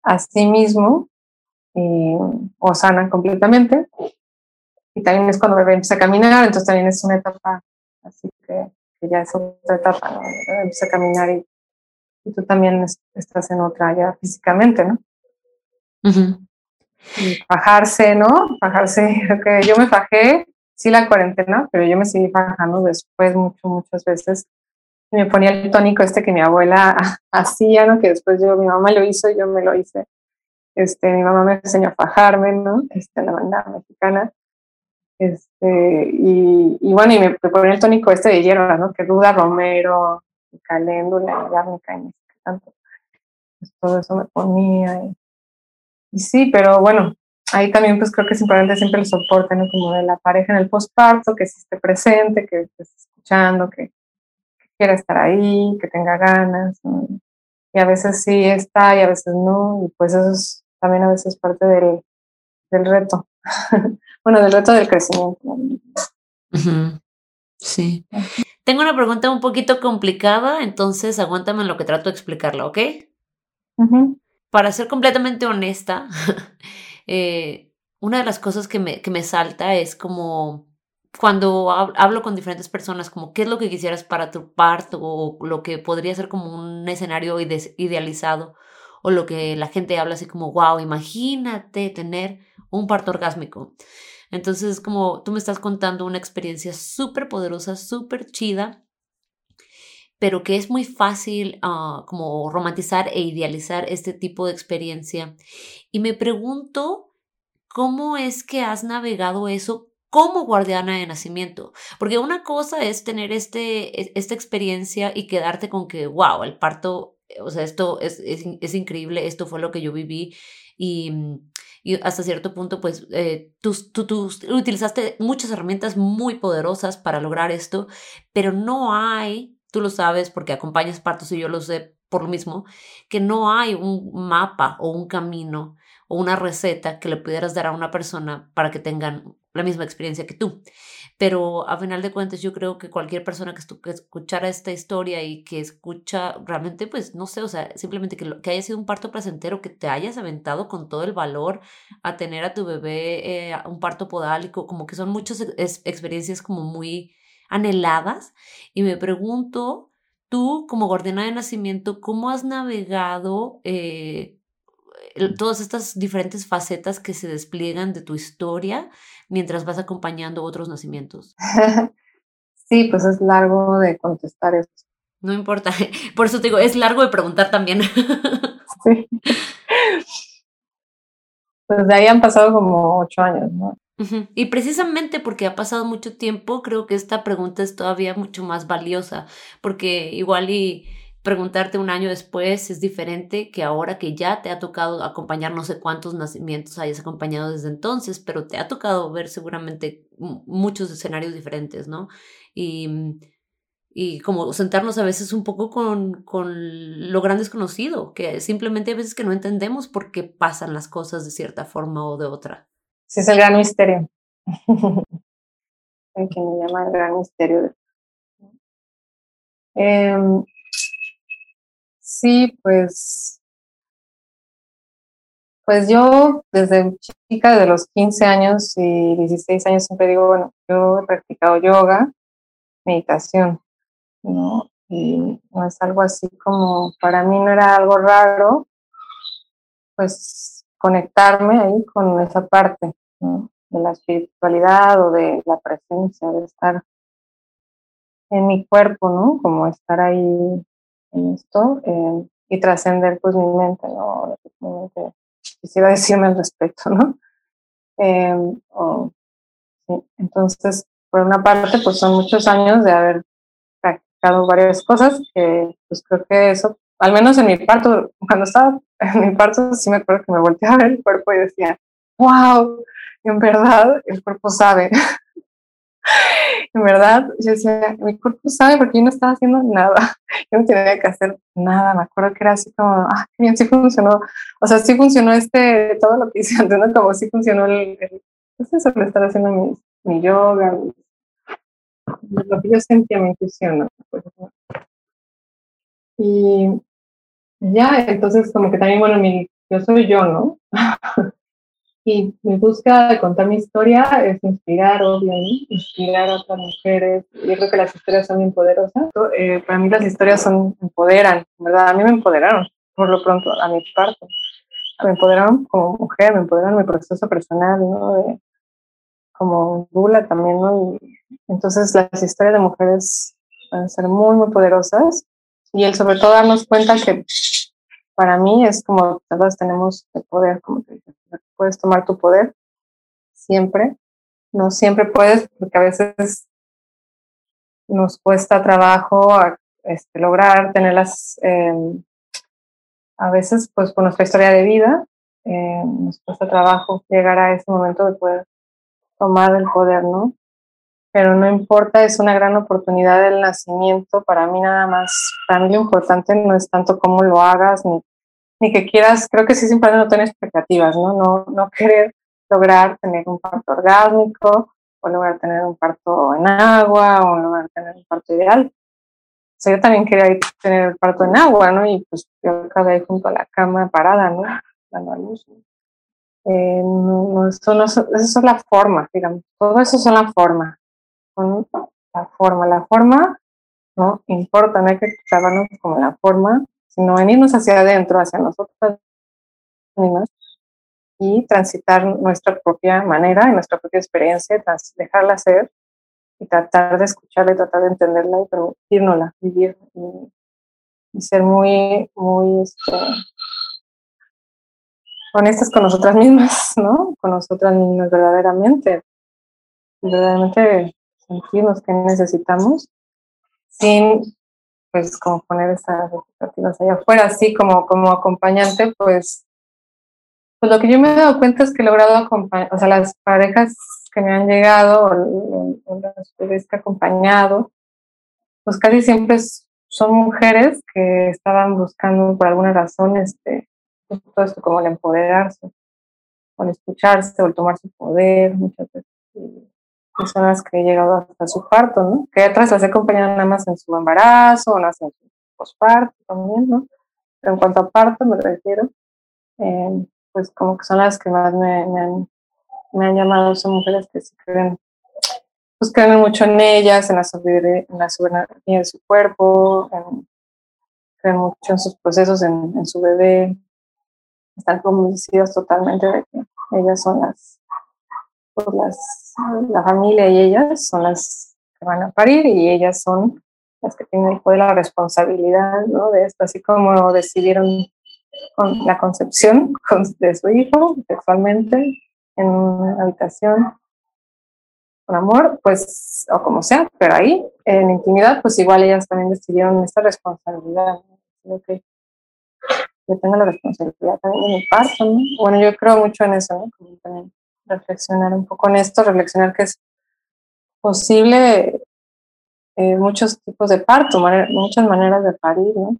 Speaker 2: a sí mismo y, o sana completamente y también es cuando el bebé empieza a caminar, entonces también es una etapa, así que, que ya es otra etapa, ¿no? Empieza a caminar y, y tú también estás en otra ya físicamente, ¿no? Y fajarse, ¿no? Fajarse, que yo me fajé, sí la cuarentena, pero yo me seguí fajando después mucho, muchas veces. Me ponía el tónico este que mi abuela hacía, ¿no? Que después yo, mi mamá lo hizo yo me lo hice. Este, mi mamá me enseñó a fajarme, ¿no? Este, la banda mexicana. Este, y, y bueno, y me, ponía el tónico este de hierba, ¿no? Que ruda, romero, caléndula, y y tanto. Pues todo eso me ponía. Y, y sí, pero bueno, ahí también pues creo que es importante siempre el soporte, ¿no? Como de la pareja en el posparto, que sí esté presente, que esté escuchando, que, quiera estar ahí, que tenga ganas, Y a veces sí está y a veces no, y pues eso es también a veces parte del, del reto. bueno, del reto del crecimiento.
Speaker 1: Sí. Tengo una pregunta un poquito complicada, entonces aguántame en lo que trato de explicarla, ¿ok? Para ser completamente honesta, eh, una de las cosas que me, que me salta es como cuando hablo con diferentes personas, como qué es lo que quisieras para tu parto o lo que podría ser como un escenario idealizado o lo que la gente habla así como, wow, imagínate tener un parto orgásmico. Entonces, como tú me estás contando una experiencia súper poderosa, súper chida, pero que es muy fácil ah, como romantizar e idealizar este tipo de experiencia. Y me pregunto, ¿cómo es que has navegado eso como guardiana de nacimiento? Porque una cosa es tener este, e, esta experiencia y quedarte con que, wow, el parto, o sea, esto es, es, increíble, esto fue lo que yo viví y hasta cierto punto, pues eh, tú, tú, utilizaste muchas herramientas muy poderosas para lograr esto, pero no hay, tú lo sabes porque acompañas partos y yo lo sé por lo mismo, que no hay un mapa o un camino o una receta que le pudieras dar a una persona para que tengan la misma experiencia que tú. Pero a final de cuentas yo creo que cualquier persona que, que escuchara esta historia y que escucha realmente, pues no sé, o sea, simplemente que, que haya sido un parto placentero, que te hayas aventado con todo el valor a tener a tu bebé eh, un parto podálico, como que son muchas experiencias como muy anheladas. Y me pregunto, tú como guardiana de nacimiento, ¿cómo has navegado? Eh, todas estas diferentes facetas que se despliegan de tu historia mientras vas acompañando otros nacimientos?
Speaker 2: Sí, pues es largo de contestar eso.
Speaker 1: No importa, por eso te digo, es largo de preguntar también. Sí.
Speaker 2: Pues de ahí han pasado como ocho años, ¿no?
Speaker 1: Y precisamente porque ha pasado mucho tiempo, creo que esta pregunta es todavía mucho más valiosa, porque igual y preguntarte un año después es diferente que ahora que ya te ha tocado acompañar no sé cuántos nacimientos hayas acompañado desde entonces, pero te ha tocado ver seguramente muchos escenarios diferentes, ¿no? Y, y como sentarnos a veces un poco con, con lo gran desconocido, que simplemente a veces que no entendemos por qué pasan las cosas de cierta forma o de otra.
Speaker 2: Sí, es el gran misterio. el que me llama el gran misterio. Eh, Sí, pues, pues yo desde chica, desde los 15 años y 16 años, siempre digo, bueno, yo he practicado yoga, meditación, ¿no? Y no es algo así como, para mí no era algo raro, pues conectarme ahí con esa parte, De la espiritualidad o de la presencia, de estar en mi cuerpo, ¿no? Como estar ahí en esto eh, y trascender pues mi mente, ¿no? Mi quisiera decirme al respecto, ¿no? Em, Entonces, por una parte, pues son muchos años de haber practicado varias cosas que pues creo que eso, al menos en mi parto, cuando estaba en mi parto, sí me acuerdo que me volteaba a ver el cuerpo y decía, wow, en verdad el cuerpo sabe. En verdad, yo decía, mi cuerpo sabe porque yo no estaba haciendo nada. Yo no tenía que hacer nada. Me acuerdo que era así como, ah, bien, sí funcionó. O sea, sí funcionó este, todo lo que hice antes, ¿no? Como sí funcionó el, el pues eso, le estar haciendo mi, mi yoga, lo que yo sentía, mi intuición, ¿no? Y ya, entonces como que también, bueno, mi, yo soy yo, ¿no? Y mi búsqueda de contar mi historia es inspirar, obviamente, inspirar a otras mujeres. Yo creo que las historias son bien poderosas. Eh, para mí las historias son, empoderan, ¿verdad? A mí me empoderaron, por lo pronto, a mi parte. Me empoderaron como mujer, me empoderaron mi proceso personal, ¿no? De, como bula también, ¿no? Y entonces las historias de mujeres van ser muy, muy poderosas. Y el sobre todo darnos cuenta que para mí es como todas tenemos el poder, como te dije, puedes tomar tu poder siempre. No siempre puedes, porque a veces nos cuesta trabajo este, lograr tenerlas, em, a veces pues por nuestra historia de vida, eh, nos cuesta trabajo llegar a ese momento de poder tomar el poder, ¿no? Pero no importa, es una gran oportunidad del nacimiento. Para mí nada más, para mí lo importante no es tanto cómo lo hagas, ni, ni que quieras, creo que sí es importante no tener expectativas, ¿no? No, no querer lograr tener un parto orgánico, o lograr tener un parto en agua, o lograr tener un parto ideal. O sea, yo también quería tener el parto en agua, ¿no? Y pues yo acabé ahí junto a la cama parada, ¿no? Dando a luz. Eh, no, eso, no, eso es la forma, digamos. Todo eso son la forma. Son la forma. La forma no importa, no hay que tratarnos como la forma, sino venirnos hacia adentro, hacia nosotros mismos y transitar nuestra propia manera, nuestra propia experiencia, dejarla ser y tratar de escucharla y tratar de entenderla y permitirnosla vivir y, y ser muy, muy este, honestas con nosotras mismas, ¿no? Con nosotras mismas verdaderamente. Verdaderamente sentirnos que necesitamos sin, pues, como poner esas expectativas allá afuera, así como, como acompañante, pues, pues lo que yo me he dado cuenta es que he logrado acompañar, o sea, las parejas que me han llegado o, las que he acompañado, pues casi siempre son mujeres que estaban buscando por alguna razón este, todo esto como el empoderarse, o el escucharse, o el tomar su poder, muchas veces. Personas que he llegado hasta su parto, ¿no? Que otras las he acompañado nada más en su embarazo, o en su posparto también, ¿no? Pero en cuanto a parto me refiero, eh, pues como que son las que más me, han, llamado, son mujeres que se creen pues creen mucho en ellas, en la, soberanía, en la soberanía de su cuerpo, creen mucho en sus procesos, en, en, su bebé, están convencidas totalmente de que ellas son las, pues las, la familia y ellas son las que van a parir y ellas son las que tienen poder, la responsabilidad ¿no? de esto, así como decidieron con la concepción de su hijo sexualmente en una habitación con amor, pues, o como sea, pero ahí, en intimidad, pues igual ellas también decidieron esta responsabilidad. ¿no? yo tengo la responsabilidad también de mi parto, ¿no? Bueno, yo creo mucho en eso, ¿no? Como también reflexionar un poco en esto, reflexionar que es posible eh, muchos tipos de parto, muchas maneras de parir, ¿no?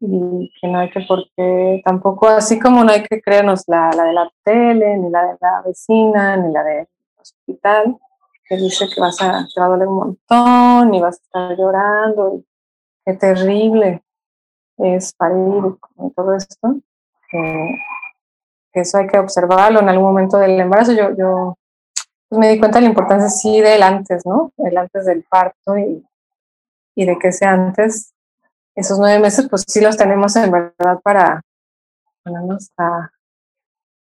Speaker 2: y que no hay que, porque tampoco, así como no hay que creernos la, la de la tele, ni la de la vecina, ni la del hospital, que dice que vas a, te va a doler un montón y vas a estar llorando, y qué terrible es parir y todo esto, eso hay que observarlo en algún momento del embarazo. Yo, yo pues me di cuenta de la importancia sí del antes, ¿no? El antes del parto y, y de que ese antes, esos nueve meses, pues sí los tenemos en verdad para ponernos a,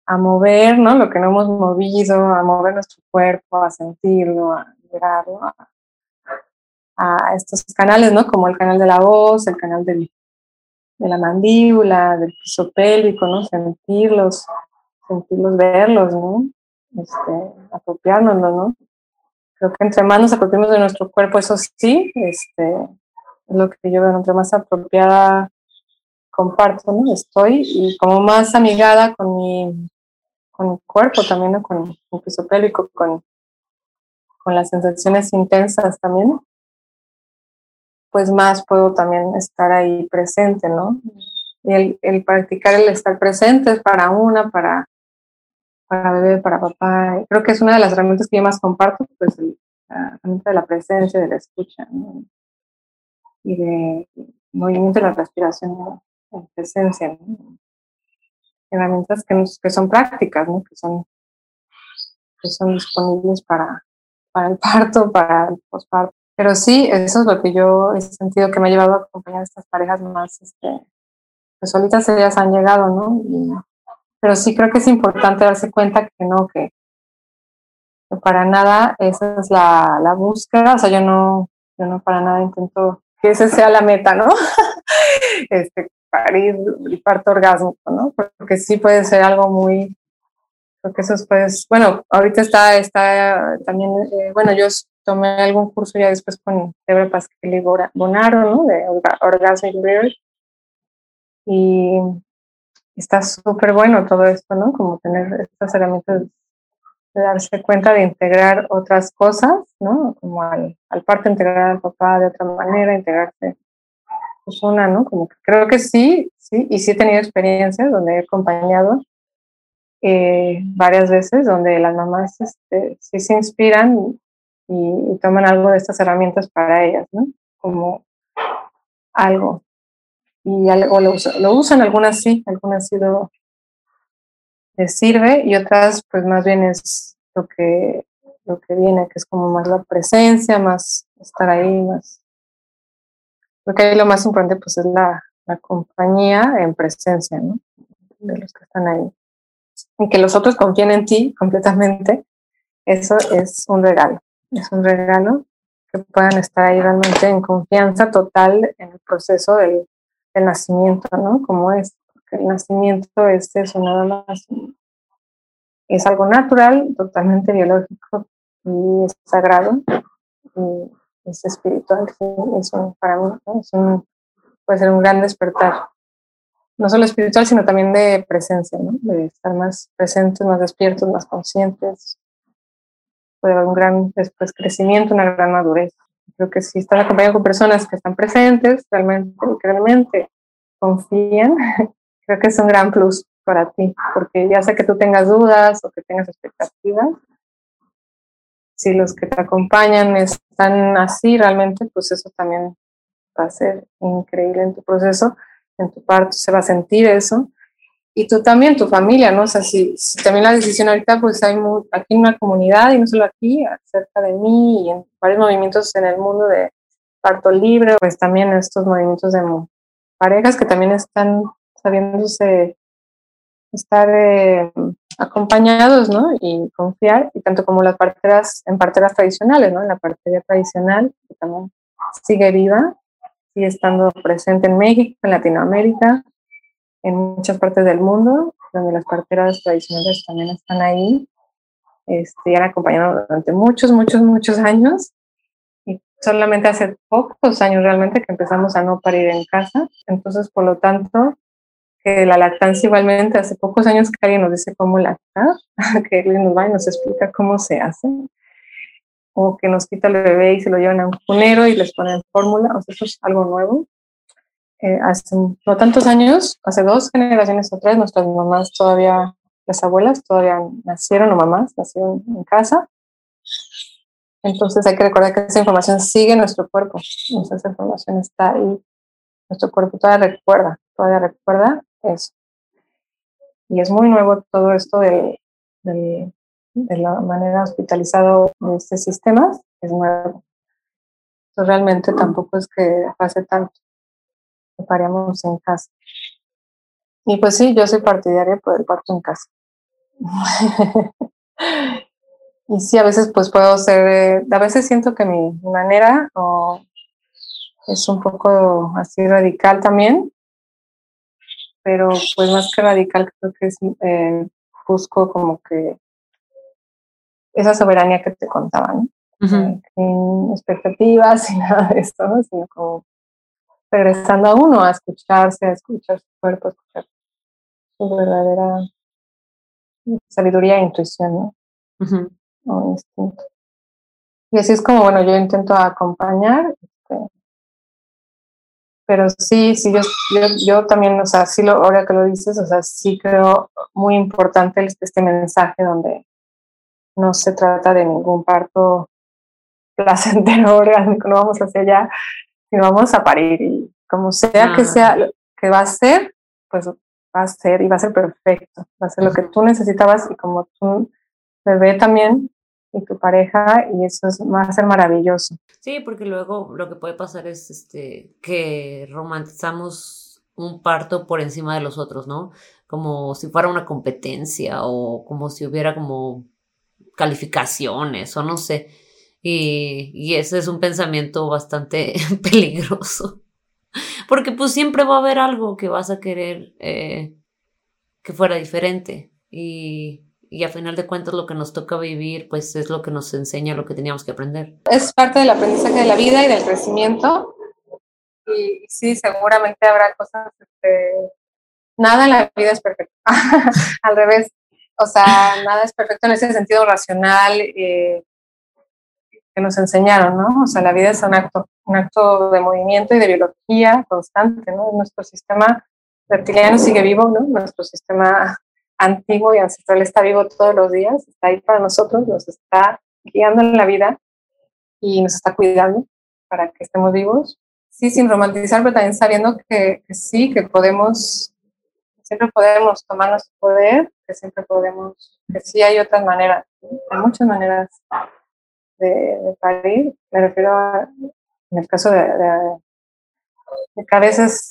Speaker 2: a mover, ¿no? Lo que no hemos movido, a mover nuestro cuerpo, a sentirlo, a liberarlo, a, a estos canales, ¿no? Como el canal de la voz, el canal del, de la mandíbula, del piso pélvico, ¿no? Sentirlos, sentirlos, verlos, ¿no? Este, apropiárnoslo, ¿no? Creo que entre más nos apropiamos de nuestro cuerpo, eso sí, este, es lo que yo veo, entre más apropiada comparto, ¿no? Estoy y como más amigada con mi, con mi cuerpo también, ¿no? Con mi piso pélvico, con, con las sensaciones intensas también, pues más puedo también estar ahí presente, ¿no? Y el, practicar el estar presente para una, para, para bebé, para papá. Creo que es una de las herramientas que yo más comparto, pues la herramienta de la presencia, de la escucha, ¿no? Y de movimiento de la respiración, ¿no? en presencia, ¿no? herramientas que, que son prácticas, ¿no? que, son, que son disponibles para, para el parto, para el posparto. Pero sí, eso es lo que yo he sentido que me ha llevado a acompañar a estas parejas más, este, pues solitas ellas han llegado, ¿no? pero sí creo que es importante darse cuenta que no, que, para nada esa es la, la, búsqueda, o sea, yo no, yo no para nada intento que esa sea la meta, ¿no? este, parir y parto orgásmico, ¿no? Porque sí puede ser algo muy, porque eso es, pues, bueno, ahorita está, está también, eh, bueno, yo tomé algún curso ya después con Deborah Pascal y Bonaro, ¿no? De Orgasmic Birth. Y está súper bueno todo esto, ¿no? Como tener estas herramientas de darse cuenta de integrar otras cosas, ¿no? Como al, al parto integrar al papá de otra manera, integrarse pues una, ¿no? Como que creo que sí, sí, y sí he tenido experiencias donde he acompañado eh, varias veces, donde las mamás este, sí se inspiran y, toman algo de estas herramientas para ellas, ¿no? Como algo. Y algo lo, lo usan, algunas sí, algunas sí lo les sirve y otras pues más bien es lo que lo que viene, que es como más la presencia, más estar ahí, más porque ahí lo más importante pues es la, la compañía en presencia, ¿no? De los que están ahí. Y que los otros confíen en ti completamente, eso es un regalo es un regalo que puedan estar ahí realmente en confianza total en el proceso del, nacimiento, ¿no? Como es, porque el nacimiento es eso, nada más. Es algo natural, totalmente biológico y es sagrado y es espiritual. Es un, para mí es un, puede ser un gran despertar. No solo espiritual, sino también de presencia, ¿no? De estar más presentes, más despiertos, más conscientes, puede haber un gran después crecimiento, una gran madurez. Creo que si estás acompañado con personas que están presentes, realmente, realmente confían, creo que es un gran plus para ti, porque ya sea que tú tengas dudas o que tengas expectativas, si los que te acompañan están así realmente, pues eso también va a ser increíble en tu proceso, en tu parto se va a sentir eso y tú también, tu familia, ¿no? O sea, si, también la decisión ahorita, pues hay aquí en una comunidad y no solo aquí, cerca de mí y en varios movimientos en el mundo de parto libre, pues también estos movimientos de parejas que también están sabiéndose estar eh, acompañados, ¿no? Y confiar, y tanto como las parteras, en parteras tradicionales, ¿no? En la partería tradicional, que también sigue viva, sigue estando presente en México, en Latinoamérica, en muchas partes del mundo, donde las parteras tradicionales también están ahí, este, y han acompañado durante muchos, muchos, muchos años. Y solamente hace pocos años realmente que empezamos a no parir en casa. Entonces, por lo tanto, que la lactancia igualmente, hace pocos años que alguien nos dice cómo lactar, que alguien nos va y nos explica cómo se hace, o que nos quita el bebé y se lo llevan a un cunero y les ponen fórmula, o sea, eso es algo nuevo. Hace no tantos años, hace dos generaciones o tres, nuestras mamás todavía, las abuelas todavía nacieron o mamás nacieron en casa. Entonces hay que recordar que esa información sigue en nuestro cuerpo. esa información está ahí. Nuestro cuerpo todavía recuerda, todavía recuerda eso. Y es muy nuevo todo esto de, de, de la manera hospitalizada de este sistema, es nuevo. Entonces realmente tampoco es que pase tanto paríamos en casa. Y pues sí, yo soy partidaria por el parto en casa. y sí, a veces pues puedo ser, a veces siento que mi manera es un poco así radical también, pero pues más que radical creo que es, eh, busco como que esa soberanía que te contaba, ¿no? Sin expectativas y nada de esto, ¿no? sino como regresando a uno, a escucharse, a escuchar su cuerpo, a escuchar su verdadera sabiduría e intuición, ¿no? instinto. Y así es como, bueno, yo intento acompañar, este, pero sí, sí, yo, yo, también, o sea, sí, lo, ahora que lo dices, o sea, sí creo muy importante este, este mensaje donde no se trata de ningún parto placentero orgánico, no vamos hacia allá, y vamos a parir y como sea que sea que va a ser, pues va a ser y va a ser perfecto, va a ser lo que tú necesitabas y como tu bebé también y tu pareja y eso es, va a ser maravilloso.
Speaker 1: Sí, porque luego lo que puede pasar es este que romantizamos un parto por encima de los otros, ¿no? Como si fuera una competencia o como si hubiera como calificaciones o no sé. Y, y ese es un pensamiento bastante peligroso. Porque pues siempre va a haber algo que vas a querer eh, que fuera diferente. Y, y a final de cuentas lo que nos toca vivir pues es lo que nos enseña lo que teníamos que aprender.
Speaker 2: Es parte del aprendizaje de la vida y del crecimiento. Y, sí, seguramente habrá cosas, este, nada en la vida es perfecto. Al revés, o sea, nada es perfecto en ese sentido racional eh, que nos enseñaron, ¿no? O sea, la vida es un acto, un acto de movimiento y de biología constante, ¿no? Nuestro sistema reptiliano sigue vivo, ¿no? Nuestro sistema antiguo y ancestral está vivo todos los días, está ahí para nosotros, nos está guiando en la vida y nos está cuidando para que estemos vivos. Sí, sin romantizar, pero también sabiendo que, sí, que podemos, siempre podemos tomar nuestro poder, que siempre podemos, que sí hay otras maneras, hay muchas maneras de, parir. Me refiero a, en el caso de, de, que a veces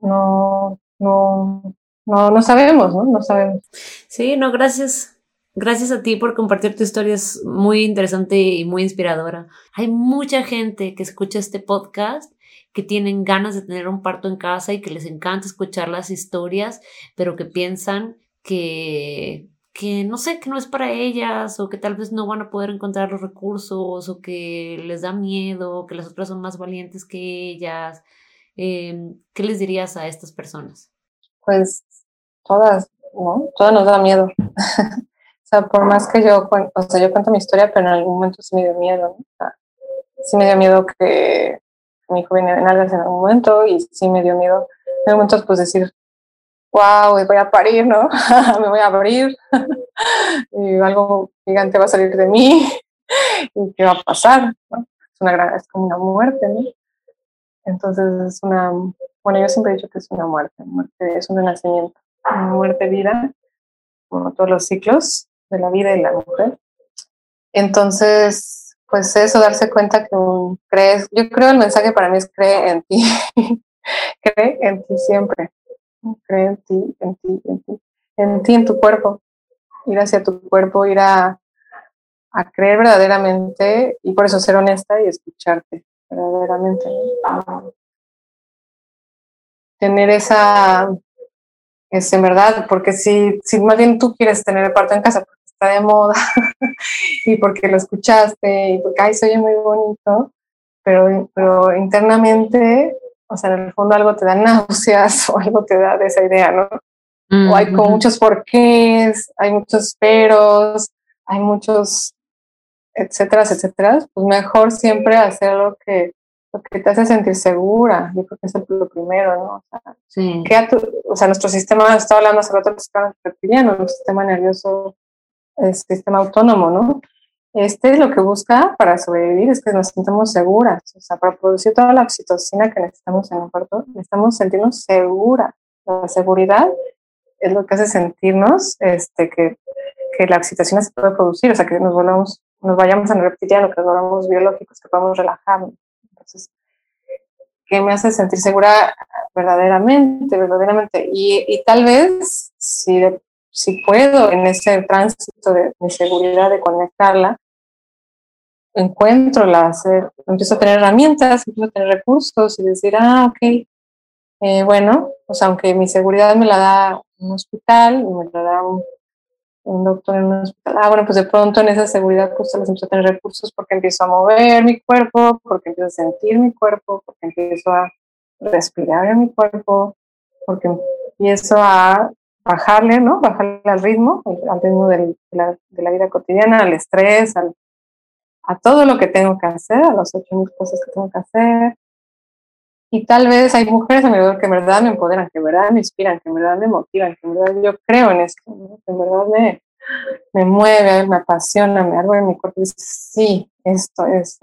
Speaker 2: no, no, no, no sabemos, ¿no? No sabemos.
Speaker 1: Sí, no, gracias. Gracias a ti por compartir tu historia, es muy interesante y muy inspiradora. Hay mucha gente que escucha este podcast que tienen ganas de tener un parto en casa y que les encanta escuchar las historias, pero que piensan que, que no sé, que no es para ellas o que tal vez no van a poder encontrar los recursos o que les da miedo, que las otras son más valientes que ellas. Em, ¿Qué les dirías a estas personas?
Speaker 2: Pues todas, ¿no? Todas nos da miedo. o sea, por más que yo, o sea, yo cuento mi historia, pero en algún momento sí me dio miedo, ¿no? sí me dio miedo que mi hijo viene en algas en algún momento y sí me dio miedo en momentos pues decir, wow, voy a parir, ¿no? me voy a abrir y algo gigante va a salir de mí y qué va a pasar, ¿no? Es, una gran, es como una muerte, ¿no? Entonces es una, bueno, yo siempre he dicho que es una muerte, muerte es un renacimiento muerte-vida, como todos los ciclos de la vida y la mujer. Entonces, pues eso, darse cuenta que crees, yo creo el mensaje para mí es cree en ti, cree en ti siempre, cree en ti, en ti, en ti, en ti, en tu cuerpo, ir hacia tu cuerpo, ir a, a creer verdaderamente y por eso ser honesta y escucharte verdaderamente. Tener esa es en verdad, porque si, si más bien tú quieres tener el parto en casa porque está de moda y porque lo escuchaste y porque, ay, se oye muy bonito, pero, pero internamente, o sea, en el fondo algo te da náuseas o algo te da de esa idea, ¿no? o hay con muchos porqués, hay muchos peros, hay muchos etcétera, etcétera, pues mejor siempre hacer lo que, lo que te hace sentir segura, yo creo que es lo primero, ¿no? O sea, sí. o sea nuestro sistema, estaba hablando hace rato del sistema reptiliano, nuestro sistema nervioso, el sistema autónomo, ¿no? Este lo que busca para sobrevivir es que nos sintamos seguras, o sea, para producir toda la oxitocina que necesitamos en el cuerpo, necesitamos sentirnos seguras. La seguridad es lo que hace sentirnos este, que, que la oxitocina se puede producir, o sea, que nos volvamos, nos vayamos en reptiliano, que nos volvamos biológicos, que podamos relajarnos. Entonces, ¿qué me hace sentir segura verdaderamente, verdaderamente? Y, y tal vez, si, si puedo en ese tránsito de mi seguridad, de conectarla, encuentro la, hacer, empiezo a tener herramientas, empiezo a tener recursos y decir, ah, ok, eh, bueno, pues aunque mi seguridad me la da un hospital, me la da un un doctor en un hospital. Ah, bueno, pues de pronto en esa seguridad pues les empiezo a tener recursos porque empiezo a mover mi cuerpo, porque empiezo a sentir mi cuerpo, porque empiezo a respirar en mi cuerpo, porque empiezo a bajarle, ¿no? Bajarle al ritmo, al ritmo de, la, de la vida cotidiana, al estrés, al, a todo lo que tengo que hacer, a las ocho mil cosas que tengo que hacer, y tal vez hay mujeres a mi alrededor que en verdad me empoderan, que en verdad me inspiran, que en verdad me motivan, que en verdad yo creo en esto, que en verdad me, me mueve, me apasiona, me algo en mi cuerpo dice, sí, esto es,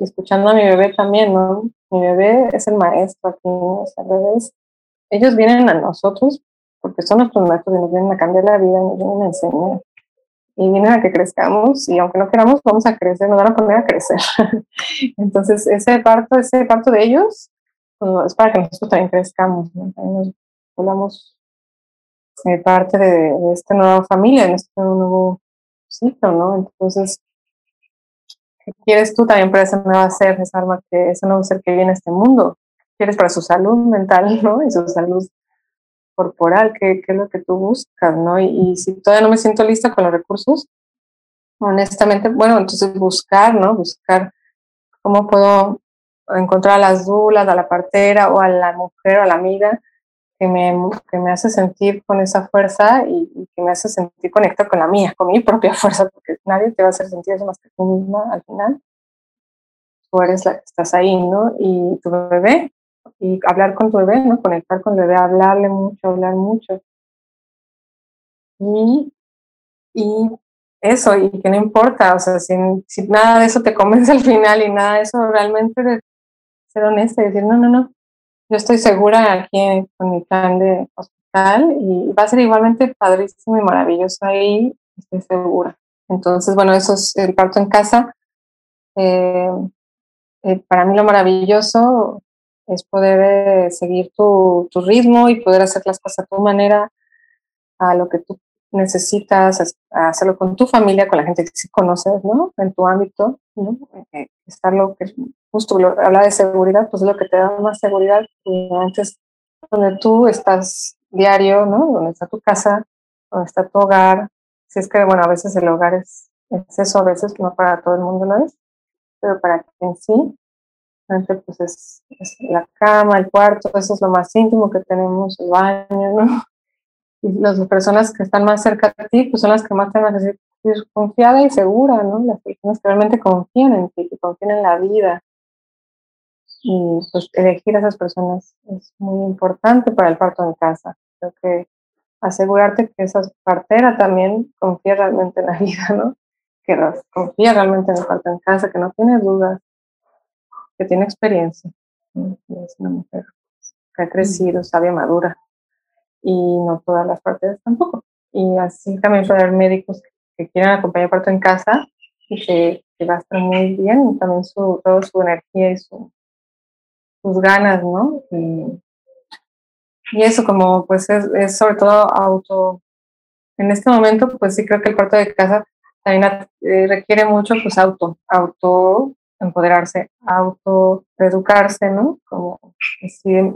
Speaker 2: escuchando a mi bebé también, ¿no? Mi bebé es el maestro aquí, ¿no? O bebés, ellos vienen a nosotros porque son nuestros maestros y nos vienen a cambiar la vida, nos vienen a enseñar y vienen a que crezcamos y aunque no queramos vamos a crecer, nos van a poner a crecer. Entonces ese parto, ese parto de ellos pues, es para que nosotros también crezcamos, también nos eh, parte de, de, esta nueva familia, de este nuevo ciclo, ¿no? Entonces, ¿qué quieres tú también para ese nuevo ser, esa alma que, ese nuevo ser que viene a este mundo? ¿Qué quieres para su salud mental, ¿no? Y su salud corporal, qué, qué es lo que tú buscas, ¿no? Y, si todavía no me siento lista con los recursos, honestamente, bueno, entonces buscar, ¿no? Buscar cómo puedo encontrar a las dulas, a la partera o a la mujer o a la amiga que me, que me hace sentir con esa fuerza y, que me hace sentir conectar con la mía, con mi propia fuerza, porque nadie te va a hacer sentir eso más que tú misma al final. Tú eres la que estás ahí, ¿no? Y tu bebé, y hablar con tu bebé, ¿no? Conectar con el bebé, hablarle mucho, hablar mucho. Y, y eso, y que no importa, o sea, si, si nada de eso te convence al final y nada de eso realmente de ser honesta y decir, no, no, no, yo estoy segura aquí con mi plan de hospital y va a ser igualmente padrísimo y maravilloso ahí, estoy segura. Entonces, bueno, eso es el parto en casa. Eh, eh, para mí lo maravilloso es poder eh, seguir tu, tu, ritmo y poder hacer las cosas a tu manera, a lo que tú necesitas, hacerlo con tu familia, con la gente que sí conoces, ¿no? En tu ámbito, ¿no? Eh, estar lo que justo habla de seguridad, pues es lo que te da más seguridad. Antes, donde tú estás diario, ¿no? Donde está tu casa, donde está tu hogar. Si es que, bueno, a veces el hogar es, es eso, a veces no para todo el mundo no es, pero para quien sí, pues es, la cama, el cuarto, eso es lo más íntimo que tenemos, el baño, ¿no? Y las personas que están más cerca de ti, pues son las que más te van a sentir confiada y segura, ¿no? Las personas que realmente confían en ti, que confían en la vida. Y pues elegir a esas personas es muy importante para el parto en casa. Creo que asegurarte que esa partera también confía realmente en la vida, ¿no? Que confía realmente en el parto en casa, que no tiene dudas, que tiene experiencia. Es una mujer que ha crecido, sabia, madura. Y no todas las partes tampoco. Y así también puede haber médicos que, quieran acompañar parto en casa y que, que, va a estar muy bien. Y también su, toda su energía y su, sus ganas, ¿no? Y, y eso como pues es, es, sobre todo auto. En este momento pues sí creo que el parto de casa también eh, requiere mucho pues auto, auto empoderarse, autoeducarse, ¿no? Como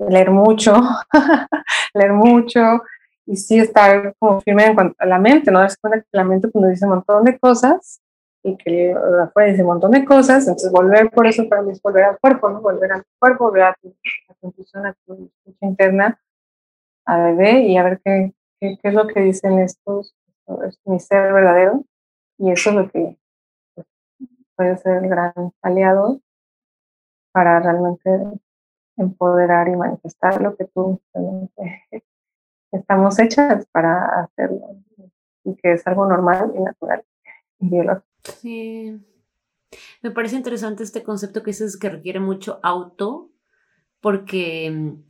Speaker 2: leer mucho, leer mucho y sí estar como firme en cuanto a la mente, ¿no? Darse cuenta que la mente cuando dice un montón de cosas y que afuera dice un montón de cosas, entonces volver por eso para mí es volver al cuerpo, ¿no? Volver al cuerpo, volver a tu, a tu a tu escucha interna, a bebé y a ver qué, qué, qué es lo que dicen estos, es mi ser verdadero y eso es lo que puede ser el gran aliado para realmente empoderar y manifestar lo que tú estamos hechas para hacerlo y que es algo normal y natural y biológico.
Speaker 1: Sí. Me parece interesante este concepto que dices que requiere mucho auto, porque mm,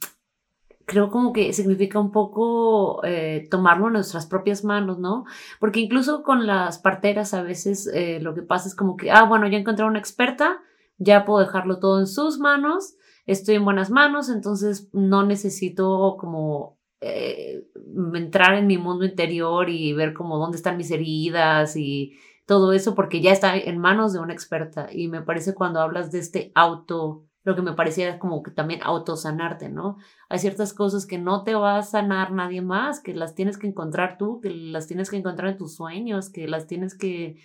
Speaker 1: creo como que significa un poco eh, tomarlo en nuestras propias manos, ¿no? Porque incluso con las parteras a veces eh, lo que pasa es como que, ah, bueno, ya encontré una experta, ya puedo dejarlo todo en sus manos, estoy en buenas manos, entonces no necesito como eh, entrar en mi mundo interior y ver como dónde están mis heridas y todo eso, porque ya está en manos de una experta. Y me parece cuando hablas de este auto lo que me parecía como que también autosanarte, ¿no? Hay ciertas cosas que no te va a sanar nadie más, que las tienes que encontrar tú, que las tienes que encontrar en tus sueños, que las tienes que,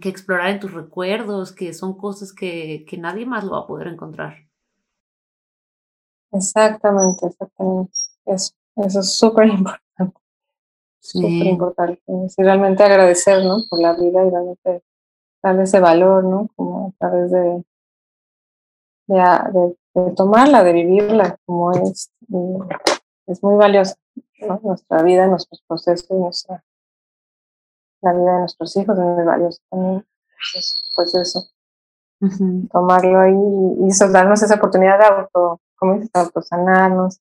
Speaker 1: que explorar en tus recuerdos, que son cosas que, que nadie más lo va a poder encontrar.
Speaker 2: Exactamente, exactamente. Eso, eso es súper importante. Súper importante. Y realmente agradecer, ¿no? Por la vida y realmente darle ese valor, ¿no? Como a través de, de, de, tomarla, de vivirla como es. es muy valiosa, Nuestra vida, nuestros procesos, nuestra, la vida de nuestros hijos es muy valiosa también. pues eso. Tomarlo ahí y, eso, darnos esa oportunidad de auto, como dices, autosanarnos,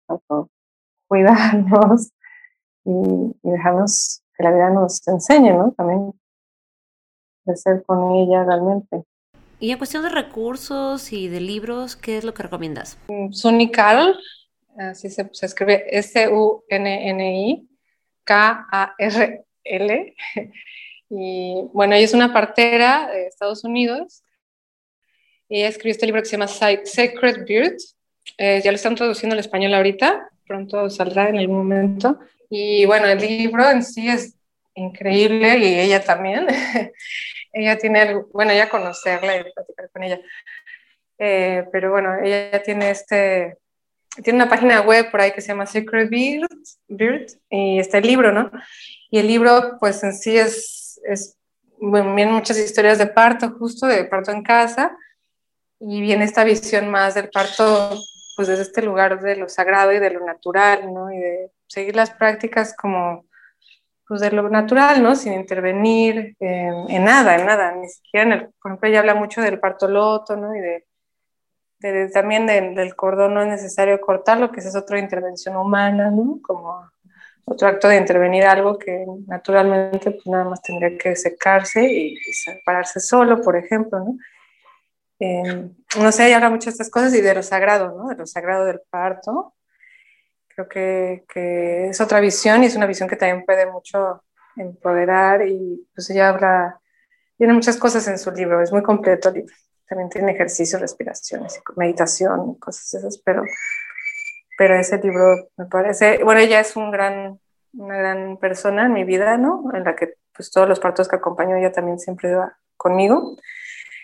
Speaker 2: cuidarnos y, dejarnos que la vida nos enseñe, ¿no? También de ser con ella realmente.
Speaker 1: Y en cuestión de recursos y de libros, ¿qué es lo que recomiendas?
Speaker 2: Mm, Sunny Carl, así se, se escribe S-U-N-N-I, K-A-R-L. Y bueno, ella es una partera de Estados Unidos. Ella escribió este libro que se llama Sacred Bird. Eh, ya lo están traduciendo al español ahorita, pronto saldrá en algún momento. Y bueno, el libro en sí es increíble y ella también. ella tiene, bueno, ya conocerla y platicar con ella. Eh, pero bueno, ella tiene este, tiene una página web por ahí que se llama Secret Bird, y está el libro, ¿no? Y el libro, pues en sí es, es muchas historias de parto, justo de parto en casa, y viene esta visión más del parto, pues desde este lugar de lo sagrado y de lo natural, ¿no? Y de seguir las prácticas como pues de lo natural, ¿no? Sin intervenir en nada, en nada, ni siquiera en el, por ejemplo, ella habla mucho del parto loto, ¿no? Y de, también del cordón no es necesario cortarlo, que esa es otra intervención humana, ¿no? Como otro acto de intervenir algo que naturalmente pues nada más tendría que secarse y, separarse solo, por ejemplo, ¿no? Eh, no sé, ella habla mucho de estas cosas y de lo sagrado, ¿no? De lo sagrado del parto, Creo que, es otra visión y es una visión que también puede mucho empoderar y pues ella habla, tiene muchas cosas en su libro, es muy completo el libro. También tiene ejercicios, respiraciones, meditación, cosas esas, pero, pero ese libro me parece, bueno, ella es un gran, una gran persona en mi vida, ¿no? En la que pues todos los partos que acompaño ella también siempre va conmigo.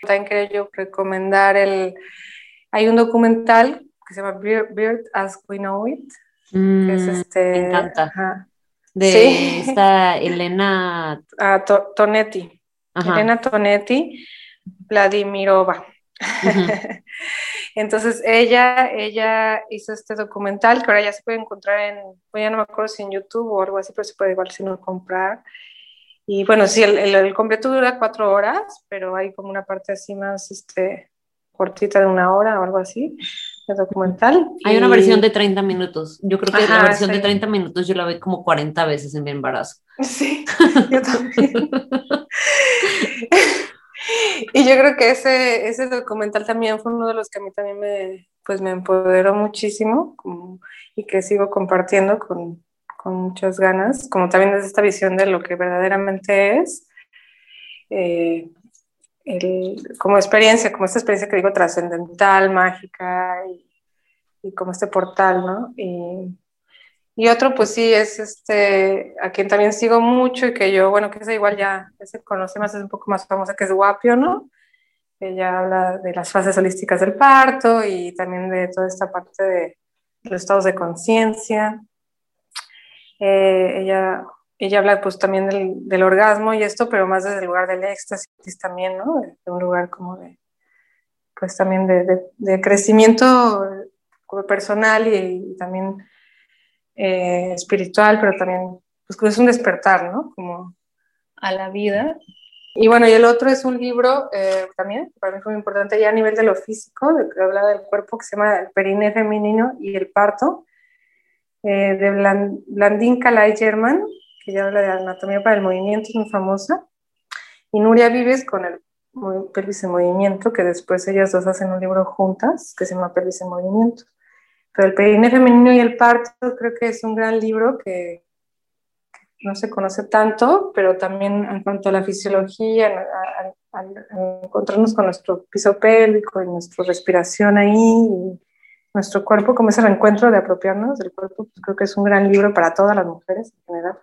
Speaker 2: También quería yo recomendar el, hay un documental que se llama Bird as We Know It,
Speaker 1: es mm, este, me encanta. De esta Elena
Speaker 2: ah, Tonetti. Elena Tonetti, Vladimirova. Entonces ella, ella hizo este documental que ahora ya se puede encontrar en, ya no me acuerdo si en YouTube o algo así, pero se puede igual si no comprar. Y bueno, sí, el, el, completo dura cuatro horas, pero hay como una parte así más este, cortita de una hora o algo así documental.
Speaker 1: Hay una versión de 30 minutos. Yo creo que la versión de 30 minutos yo la vi como 40 veces en mi embarazo.
Speaker 2: Sí, yo también. y yo creo que ese, ese documental también fue uno de los que a mí también me, pues me empoderó muchísimo y que sigo compartiendo con, con, muchas ganas, como también desde esta visión de lo que verdaderamente es. Eh, como experiencia, como esta experiencia que digo trascendental, mágica y, como este portal, ¿no? Y, y, otro, pues sí, es este, a quien también sigo mucho y que yo, bueno, que es igual ya, se conoce más, es un poco más famosa, que es Guapio, ¿no? Ella habla de las fases holísticas del parto y también de toda esta parte de los estados de conciencia. Eh, ella ella habla pues también del, del, orgasmo y esto, pero más desde el lugar del éxtasis también, ¿no? De, un lugar como de, pues también de, de, crecimiento personal y, también eh, espiritual, pero también pues es un despertar, ¿no? Como a la vida. Y bueno, y el otro es un libro eh, también, para mí fue muy importante ya a nivel de lo físico, de que habla del cuerpo, que se llama El perine femenino y el parto, eh, de Blandín Calais German, que ya habla de anatomía para el movimiento, es muy famosa. Y Nuria Vives con el Pelvis en Movimiento, que después ellas dos hacen un libro juntas, que se llama Pelvis en Movimiento. Pero el perine femenino y el parto creo que es un gran libro que, no se conoce tanto, pero también en cuanto a la fisiología, al encontrarnos con nuestro piso pélvico y nuestra respiración ahí, y nuestro cuerpo, como ese reencuentro de apropiarnos del cuerpo, pues creo que es un gran libro para todas las mujeres en general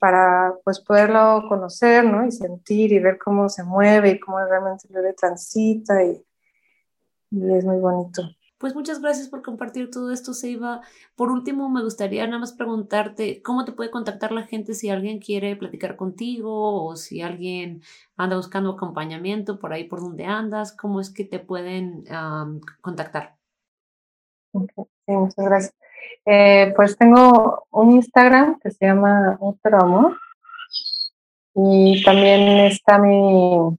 Speaker 2: para pues poderlo conocer, ¿no? Y sentir y ver cómo se mueve y cómo realmente bebé transita y, es muy bonito.
Speaker 1: Pues muchas gracias por compartir todo esto, Seiba. Por último, me gustaría nada más preguntarte cómo te puede contactar la gente si alguien quiere platicar contigo o si alguien anda buscando acompañamiento por ahí por donde andas, cómo es que te pueden contactar.
Speaker 2: Sí, muchas gracias. Eh, pues tengo un Instagram que se llama Otro Amor. Y también está mi,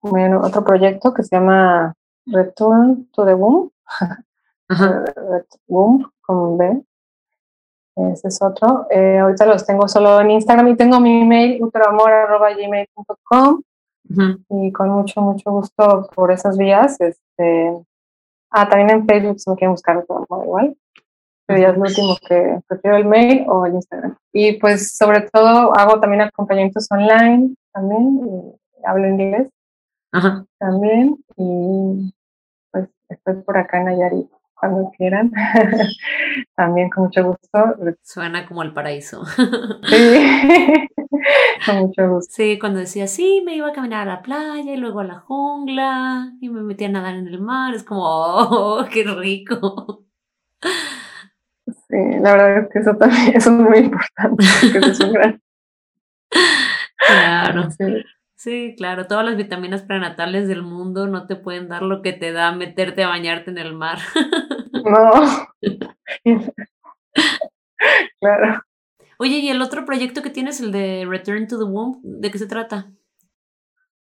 Speaker 2: otro proyecto que se llama Return to the Womb. Womb con B. ese es otro. Eh, ahorita los tengo solo en Instagram y tengo mi email, utroamor.gmail.com y con mucho, mucho gusto por esas vías. Este, ah, también en Facebook si me quieren buscar otro amor igual. Ya es lo último que prefiero el mail o el Instagram. Y pues sobre todo hago también acompañamientos online también, y hablo inglés también y pues estoy por acá en Nayarit cuando quieran. También con mucho gusto.
Speaker 1: Suena como el paraíso.
Speaker 2: sí, con mucho gusto.
Speaker 1: Sí, cuando decía, sí, me iba a caminar a la playa y luego a la jungla y me metía a nadar en el mar, es como, oh, qué rico.
Speaker 2: Sí, la verdad es que eso también es muy importante, porque es un gran...
Speaker 1: Claro. Sí. Sí, claro, todas las vitaminas prenatales del mundo no te pueden dar lo que te da meterte a bañarte en el mar.
Speaker 2: No. claro.
Speaker 1: Oye, ¿y el otro proyecto que tienes, el de Return to the Womb, de qué se trata?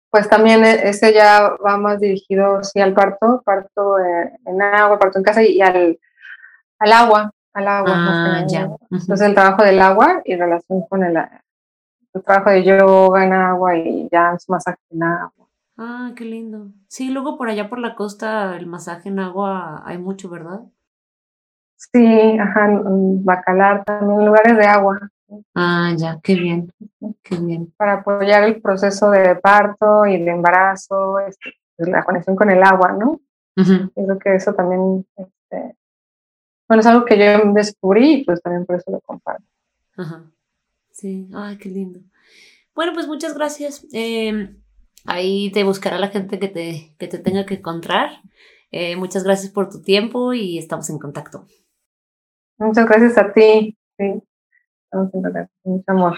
Speaker 2: Pues también e, ese ya va más dirigido, sí, al parto, parto eh, en agua, parto en casa y, al, al agua, al agua.
Speaker 1: Ah, ya.
Speaker 2: Entonces el trabajo del agua y relación con el, trabajo de yoga en agua y ya es masaje en agua.
Speaker 1: Ah, qué lindo. Sí, luego por allá por la costa el masaje en agua hay mucho, ¿verdad?
Speaker 2: Sí, ajá, bacalar también, lugares de agua.
Speaker 1: Ah, ya, qué bien, qué bien.
Speaker 2: Para apoyar el proceso de parto y de embarazo, este, la conexión con el agua, ¿no? Creo que eso también, este, bueno, es algo que yo descubrí y pues también por eso lo comparto.
Speaker 1: Ajá. Sí, ay, qué lindo. Bueno, pues muchas gracias. Em, ahí te buscará la gente que te, que te tenga que encontrar. Eh, muchas gracias por tu tiempo y estamos en contacto.
Speaker 2: Muchas gracias a ti. Sí, estamos en contacto. Mucho amor.